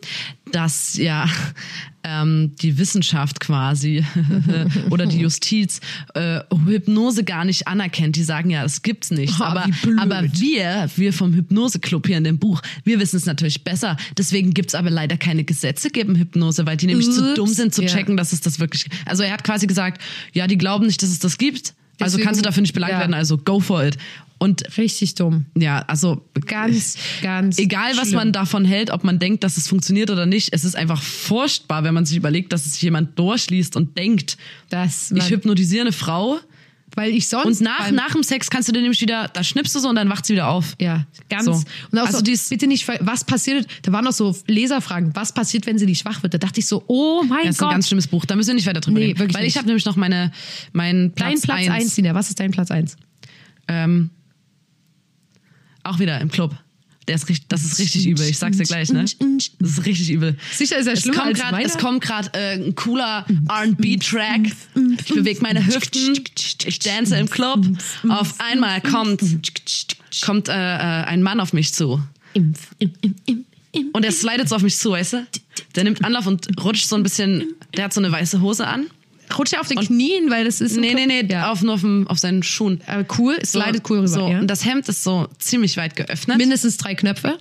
dass ja ähm, die Wissenschaft quasi oder die Justiz äh, Hypnose gar nicht anerkennt. Die sagen ja, es gibt's nicht. Ah, aber, aber wir, wir vom Hypnose-Club hier in dem Buch, wir wissen es natürlich besser. Deswegen gibt's aber leider keine Gesetze gegen Hypnose, weil die nämlich zu Ups, dumm sind zu checken, dass es das wirklich. Also er hat quasi gesagt, ja, die glauben nicht, dass es das gibt. Also Deswegen- kannst du dafür nicht belangt ja. werden, also go for it. Und Richtig dumm. ja, also Ganz, ganz. egal was schlimm. man davon hält, ob man denkt, dass es funktioniert oder nicht, es ist einfach furchtbar, wenn man sich überlegt, dass es sich jemand durchliest und denkt, Das, ich hypnotisiere eine Frau weil ich sonst und nach, nach dem Sex kannst du dir nämlich wieder, da schnippst du so und dann wacht sie wieder auf. Ja, ganz. So. Und auch Also so, dies- bitte nicht, was passiert, da waren noch so Leserfragen, was passiert, wenn sie nicht schwach wird? Da dachte ich so, oh mein Das ist ein Gott. ganz schlimmes Buch, da müssen wir nicht weiter drüber Nee, reden. wirklich Weil ich nicht. habe nämlich noch meine, meinen dein Platz, Platz eins, eins, Nina, was ist dein Platz eins? Ähm, auch wieder im Club. Der ist richtig, das ist richtig übel. Ich sag's dir gleich, ne? Das ist richtig übel. Sicher ist er meiner? Es kommt gerade äh, ein cooler R&B-Track. Ich bewege meine Hüften. Ich dance im Club. Auf einmal kommt kommt äh, äh, ein Mann auf mich zu. Impf, im, im, im, im. Und er slidet so auf mich zu, weißt du? Der nimmt Anlauf und rutscht so ein bisschen. Der hat so eine weiße Hose an. Rutscht er auf den Knien, weil das ist. Nee, nee, nee, Ja. auf, nur auf, dem- auf seinen Schuhen. Aber cool, es slidet cool rüber. So, ja. Und das Hemd ist so ziemlich weit geöffnet. Mindestens drei Knöpfe.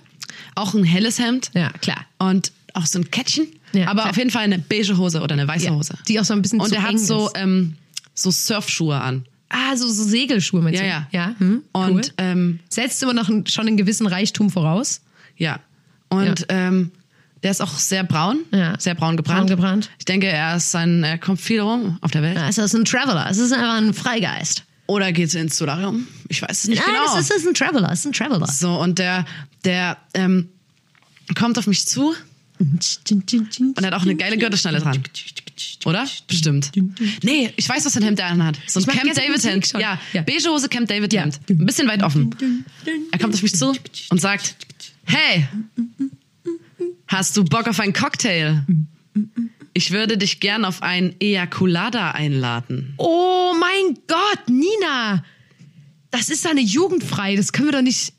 auch ein helles Hemd. Ja, klar. Und auch so ein Kettchen. Ja, aber klar. auf jeden Fall eine beige Hose oder eine weiße Hose. die auch so ein bisschen Und er hat so, ähm, so Surfschuhe an. Ah, so, so Segelschuhe meinst Ja, du? ja. Ja, hm, Und cool. ähm, Setzt immer noch einen, schon einen gewissen Reichtum voraus. ja. Und. Ähm, der ist auch sehr braun. Ja. Sehr braun gebrannt. Braun gebrannt. Ich denke, er ist ein, er kommt viel rum auf der Welt. Ja, es ist ein Traveler, es ist einfach ein Freigeist. Oder geht es ins Solarium? Ich weiß es nicht Nein, genau. es ist, es ist ein Traveler, es ist ein Traveler. so, und der, der ähm, kommt auf mich zu und er hat auch eine geile Gürtelschnalle dran. Oder? Bestimmt. Nee, ich weiß, was für ein Hemd der anhat. So ein Camp David Hemd. Ja, Ja. beige Hose, Camp David. Hemd. Ein bisschen weit offen. Er kommt auf mich zu und sagt, hey, hast du Bock auf einen Cocktail? Ich würde dich gern auf einen Ejaculada einladen. Oh mein Gott, Nina! Das ist eine jugendfrei. Das können wir doch nicht.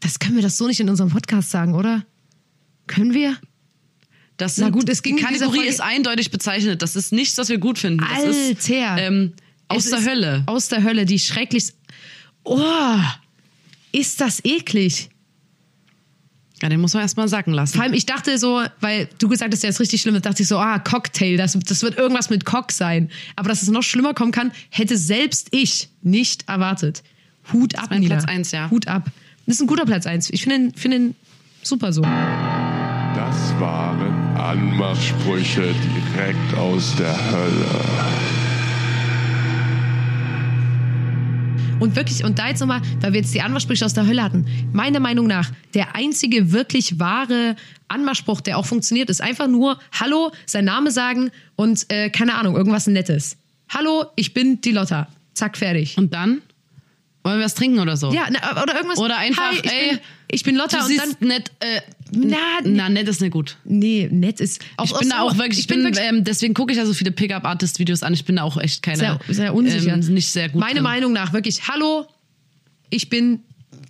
Das können wir das so nicht in unserem Podcast sagen, oder? Können wir? Das Na sind, gut, es ging die Kategorie ist eindeutig bezeichnet. Das ist nichts, was wir gut finden. Das ist Alter. ähm, aus Es der ist Hölle. Aus der Hölle, die schrecklich. Oh, ist das eklig. Ja, den muss man erstmal sacken lassen. Vor allem, ich dachte so, weil du gesagt hast, der ist richtig schlimm, da dachte ich so, ah, Cocktail, das, das wird irgendwas mit Cock sein. Aber dass es noch schlimmer kommen kann, hätte selbst ich nicht erwartet. Hut ab, mein Nina. Platz eins, ja. Hut ab. Das ist ein guter Platz eins. Ich finde ihn, finde ihn super so. Das waren Anmachsprüche direkt aus der Hölle. Und wirklich, und da jetzt nochmal, weil wir jetzt die Anmachsprüche aus der Hölle hatten, meiner Meinung nach, der einzige wirklich wahre Anmachspruch, der auch funktioniert, ist einfach nur Hallo, sein Name sagen und äh, keine Ahnung, irgendwas Nettes. Hallo, ich bin die Lotta. Zack, fertig. Und dann? Wollen wir was trinken oder so? Ja, na, oder irgendwas. Oder einfach, Hi, ich ey, bin, ich bin Lotta Du und dann. nett, äh, Na, na, nett ist nicht gut. Nee, nett ist. Auch, Ich bin da auch wirklich, ich bin, wirklich ähm, deswegen gucke ich ja so viele Pickup-Artist-Videos an. Ich bin da auch echt keine, sehr, sehr unsicher. Ähm, nicht sehr gut. Meine drin. Meinung nach wirklich, hallo, ich bin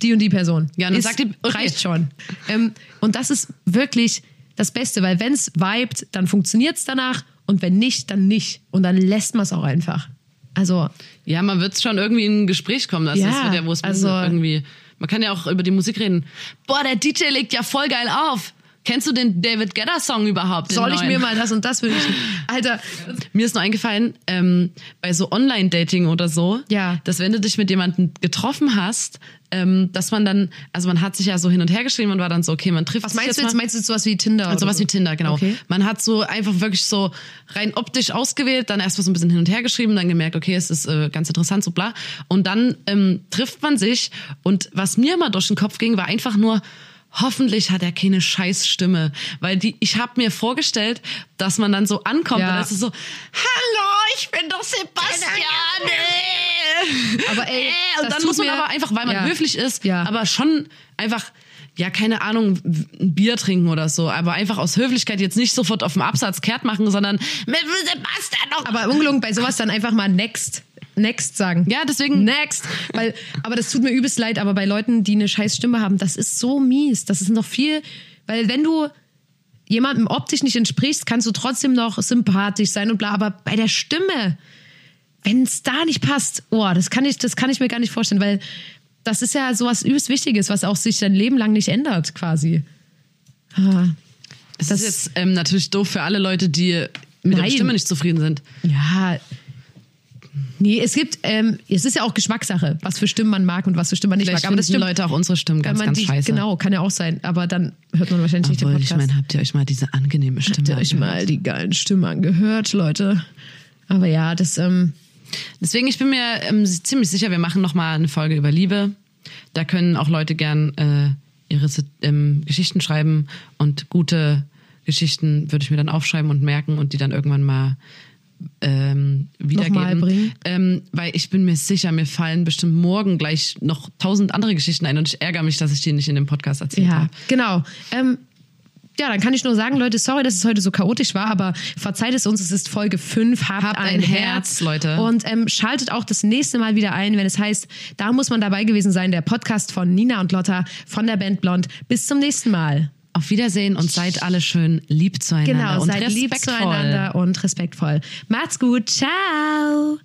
die und die Person. Ja, dann Ist- sagt die- okay. reicht schon. Ähm, und das ist wirklich das Beste, weil wenn es vibet, dann funktioniert es danach und wenn nicht, dann nicht. Und dann lässt man es auch einfach. Also, Ja, man wird schon irgendwie in ein Gespräch kommen. Das Ja, ist ja, wo es also- irgendwie. Man kann ja auch über die Musik reden. Boah, der DJ legt ja voll geil auf. Kennst du den David Guetta Song überhaupt? soll ich mir mal das und das wünschen? Alter, Mir ist nur eingefallen, ähm, bei so Online-Dating oder so, Ja. dass wenn du dich mit jemandem getroffen hast, ähm, dass man dann, also man hat sich ja so hin und her geschrieben und war dann so, okay, man trifft was sich meinst jetzt du jetzt? mal. Meinst du sowas wie Tinder? Also oder was so? wie Tinder, genau. Okay. Man hat so einfach wirklich so rein optisch ausgewählt, dann erstmal so ein bisschen hin und her geschrieben, dann gemerkt, okay, es ist äh, ganz interessant, so bla. Und dann ähm, trifft man sich und was mir immer durch den Kopf ging, war einfach nur, hoffentlich hat er keine Scheißstimme. Weil die, ich habe mir vorgestellt, dass man dann so ankommt Ja. und das ist so, hallo, ich bin doch Sebastian. Aber ey, Äh, und dann muss man aber einfach, weil man Ja. höflich ist, Ja. aber schon einfach, ja, keine Ahnung, ein Bier trinken oder so, aber einfach aus Höflichkeit jetzt nicht sofort auf dem Absatz kehrt machen, sondern mit Sebastian noch. Aber ungelungen bei sowas dann einfach mal next. Next sagen. Ja, deswegen- Next. Weil, aber das tut mir übelst leid, aber bei Leuten, die eine scheiß Stimme haben, das ist so mies. Das ist noch viel, weil wenn du jemandem optisch nicht entsprichst, kannst du trotzdem noch sympathisch sein und bla, aber bei der Stimme, wenn es da nicht passt, oh, das kann ich, das kann ich mir gar nicht vorstellen, weil das ist ja sowas übelst Wichtiges, was auch sich dein Leben lang nicht ändert, quasi. Ah. es das- ist jetzt ähm, natürlich doof für alle Leute, die mit Nein. der Stimme nicht zufrieden sind. Ja. Nee, es gibt, ähm, es ist ja auch Geschmackssache, was für Stimmen man mag und was für Stimmen man nicht Vielleicht mag. Aber das stimmt. Leute auch unsere Stimmen ganz, ganz die, scheiße. Genau, kann ja auch sein. Aber dann hört man wahrscheinlich nicht den Obwohl, Podcast. ich meine, habt ihr euch mal diese angenehme Stimme Habt ihr euch angehört? mal die geilen Stimmen angehört, Leute? Aber ja, das, ähm, Deswegen, ich bin mir ähm, ziemlich sicher, wir machen noch mal eine Folge über Liebe. Da können auch Leute gern äh, ihre ähm, Geschichten schreiben und gute Geschichten würde ich mir dann aufschreiben und merken und die dann irgendwann mal ähm, wiedergeben. Ähm, weil ich bin mir sicher, mir fallen bestimmt morgen gleich noch tausend andere Geschichten ein und ich ärgere mich, dass ich die nicht in dem Podcast erzählt ja, habe. genau. Ähm, ja, dann kann ich nur sagen, Leute, sorry, dass es heute so chaotisch war, aber verzeiht es uns, es ist Folge 5, habt, Habt ein, ein Herz, Herz, Leute. Und ähm, schaltet auch das nächste Mal wieder ein, wenn es heißt, da muss man dabei gewesen sein, der Podcast von Nina und Lotta von der Band Blond. Bis zum nächsten Mal. Auf Wiedersehen und seid alle schön lieb zueinander Genau, und seid lieb respektvoll. zueinander und respektvoll. Macht's gut, ciao.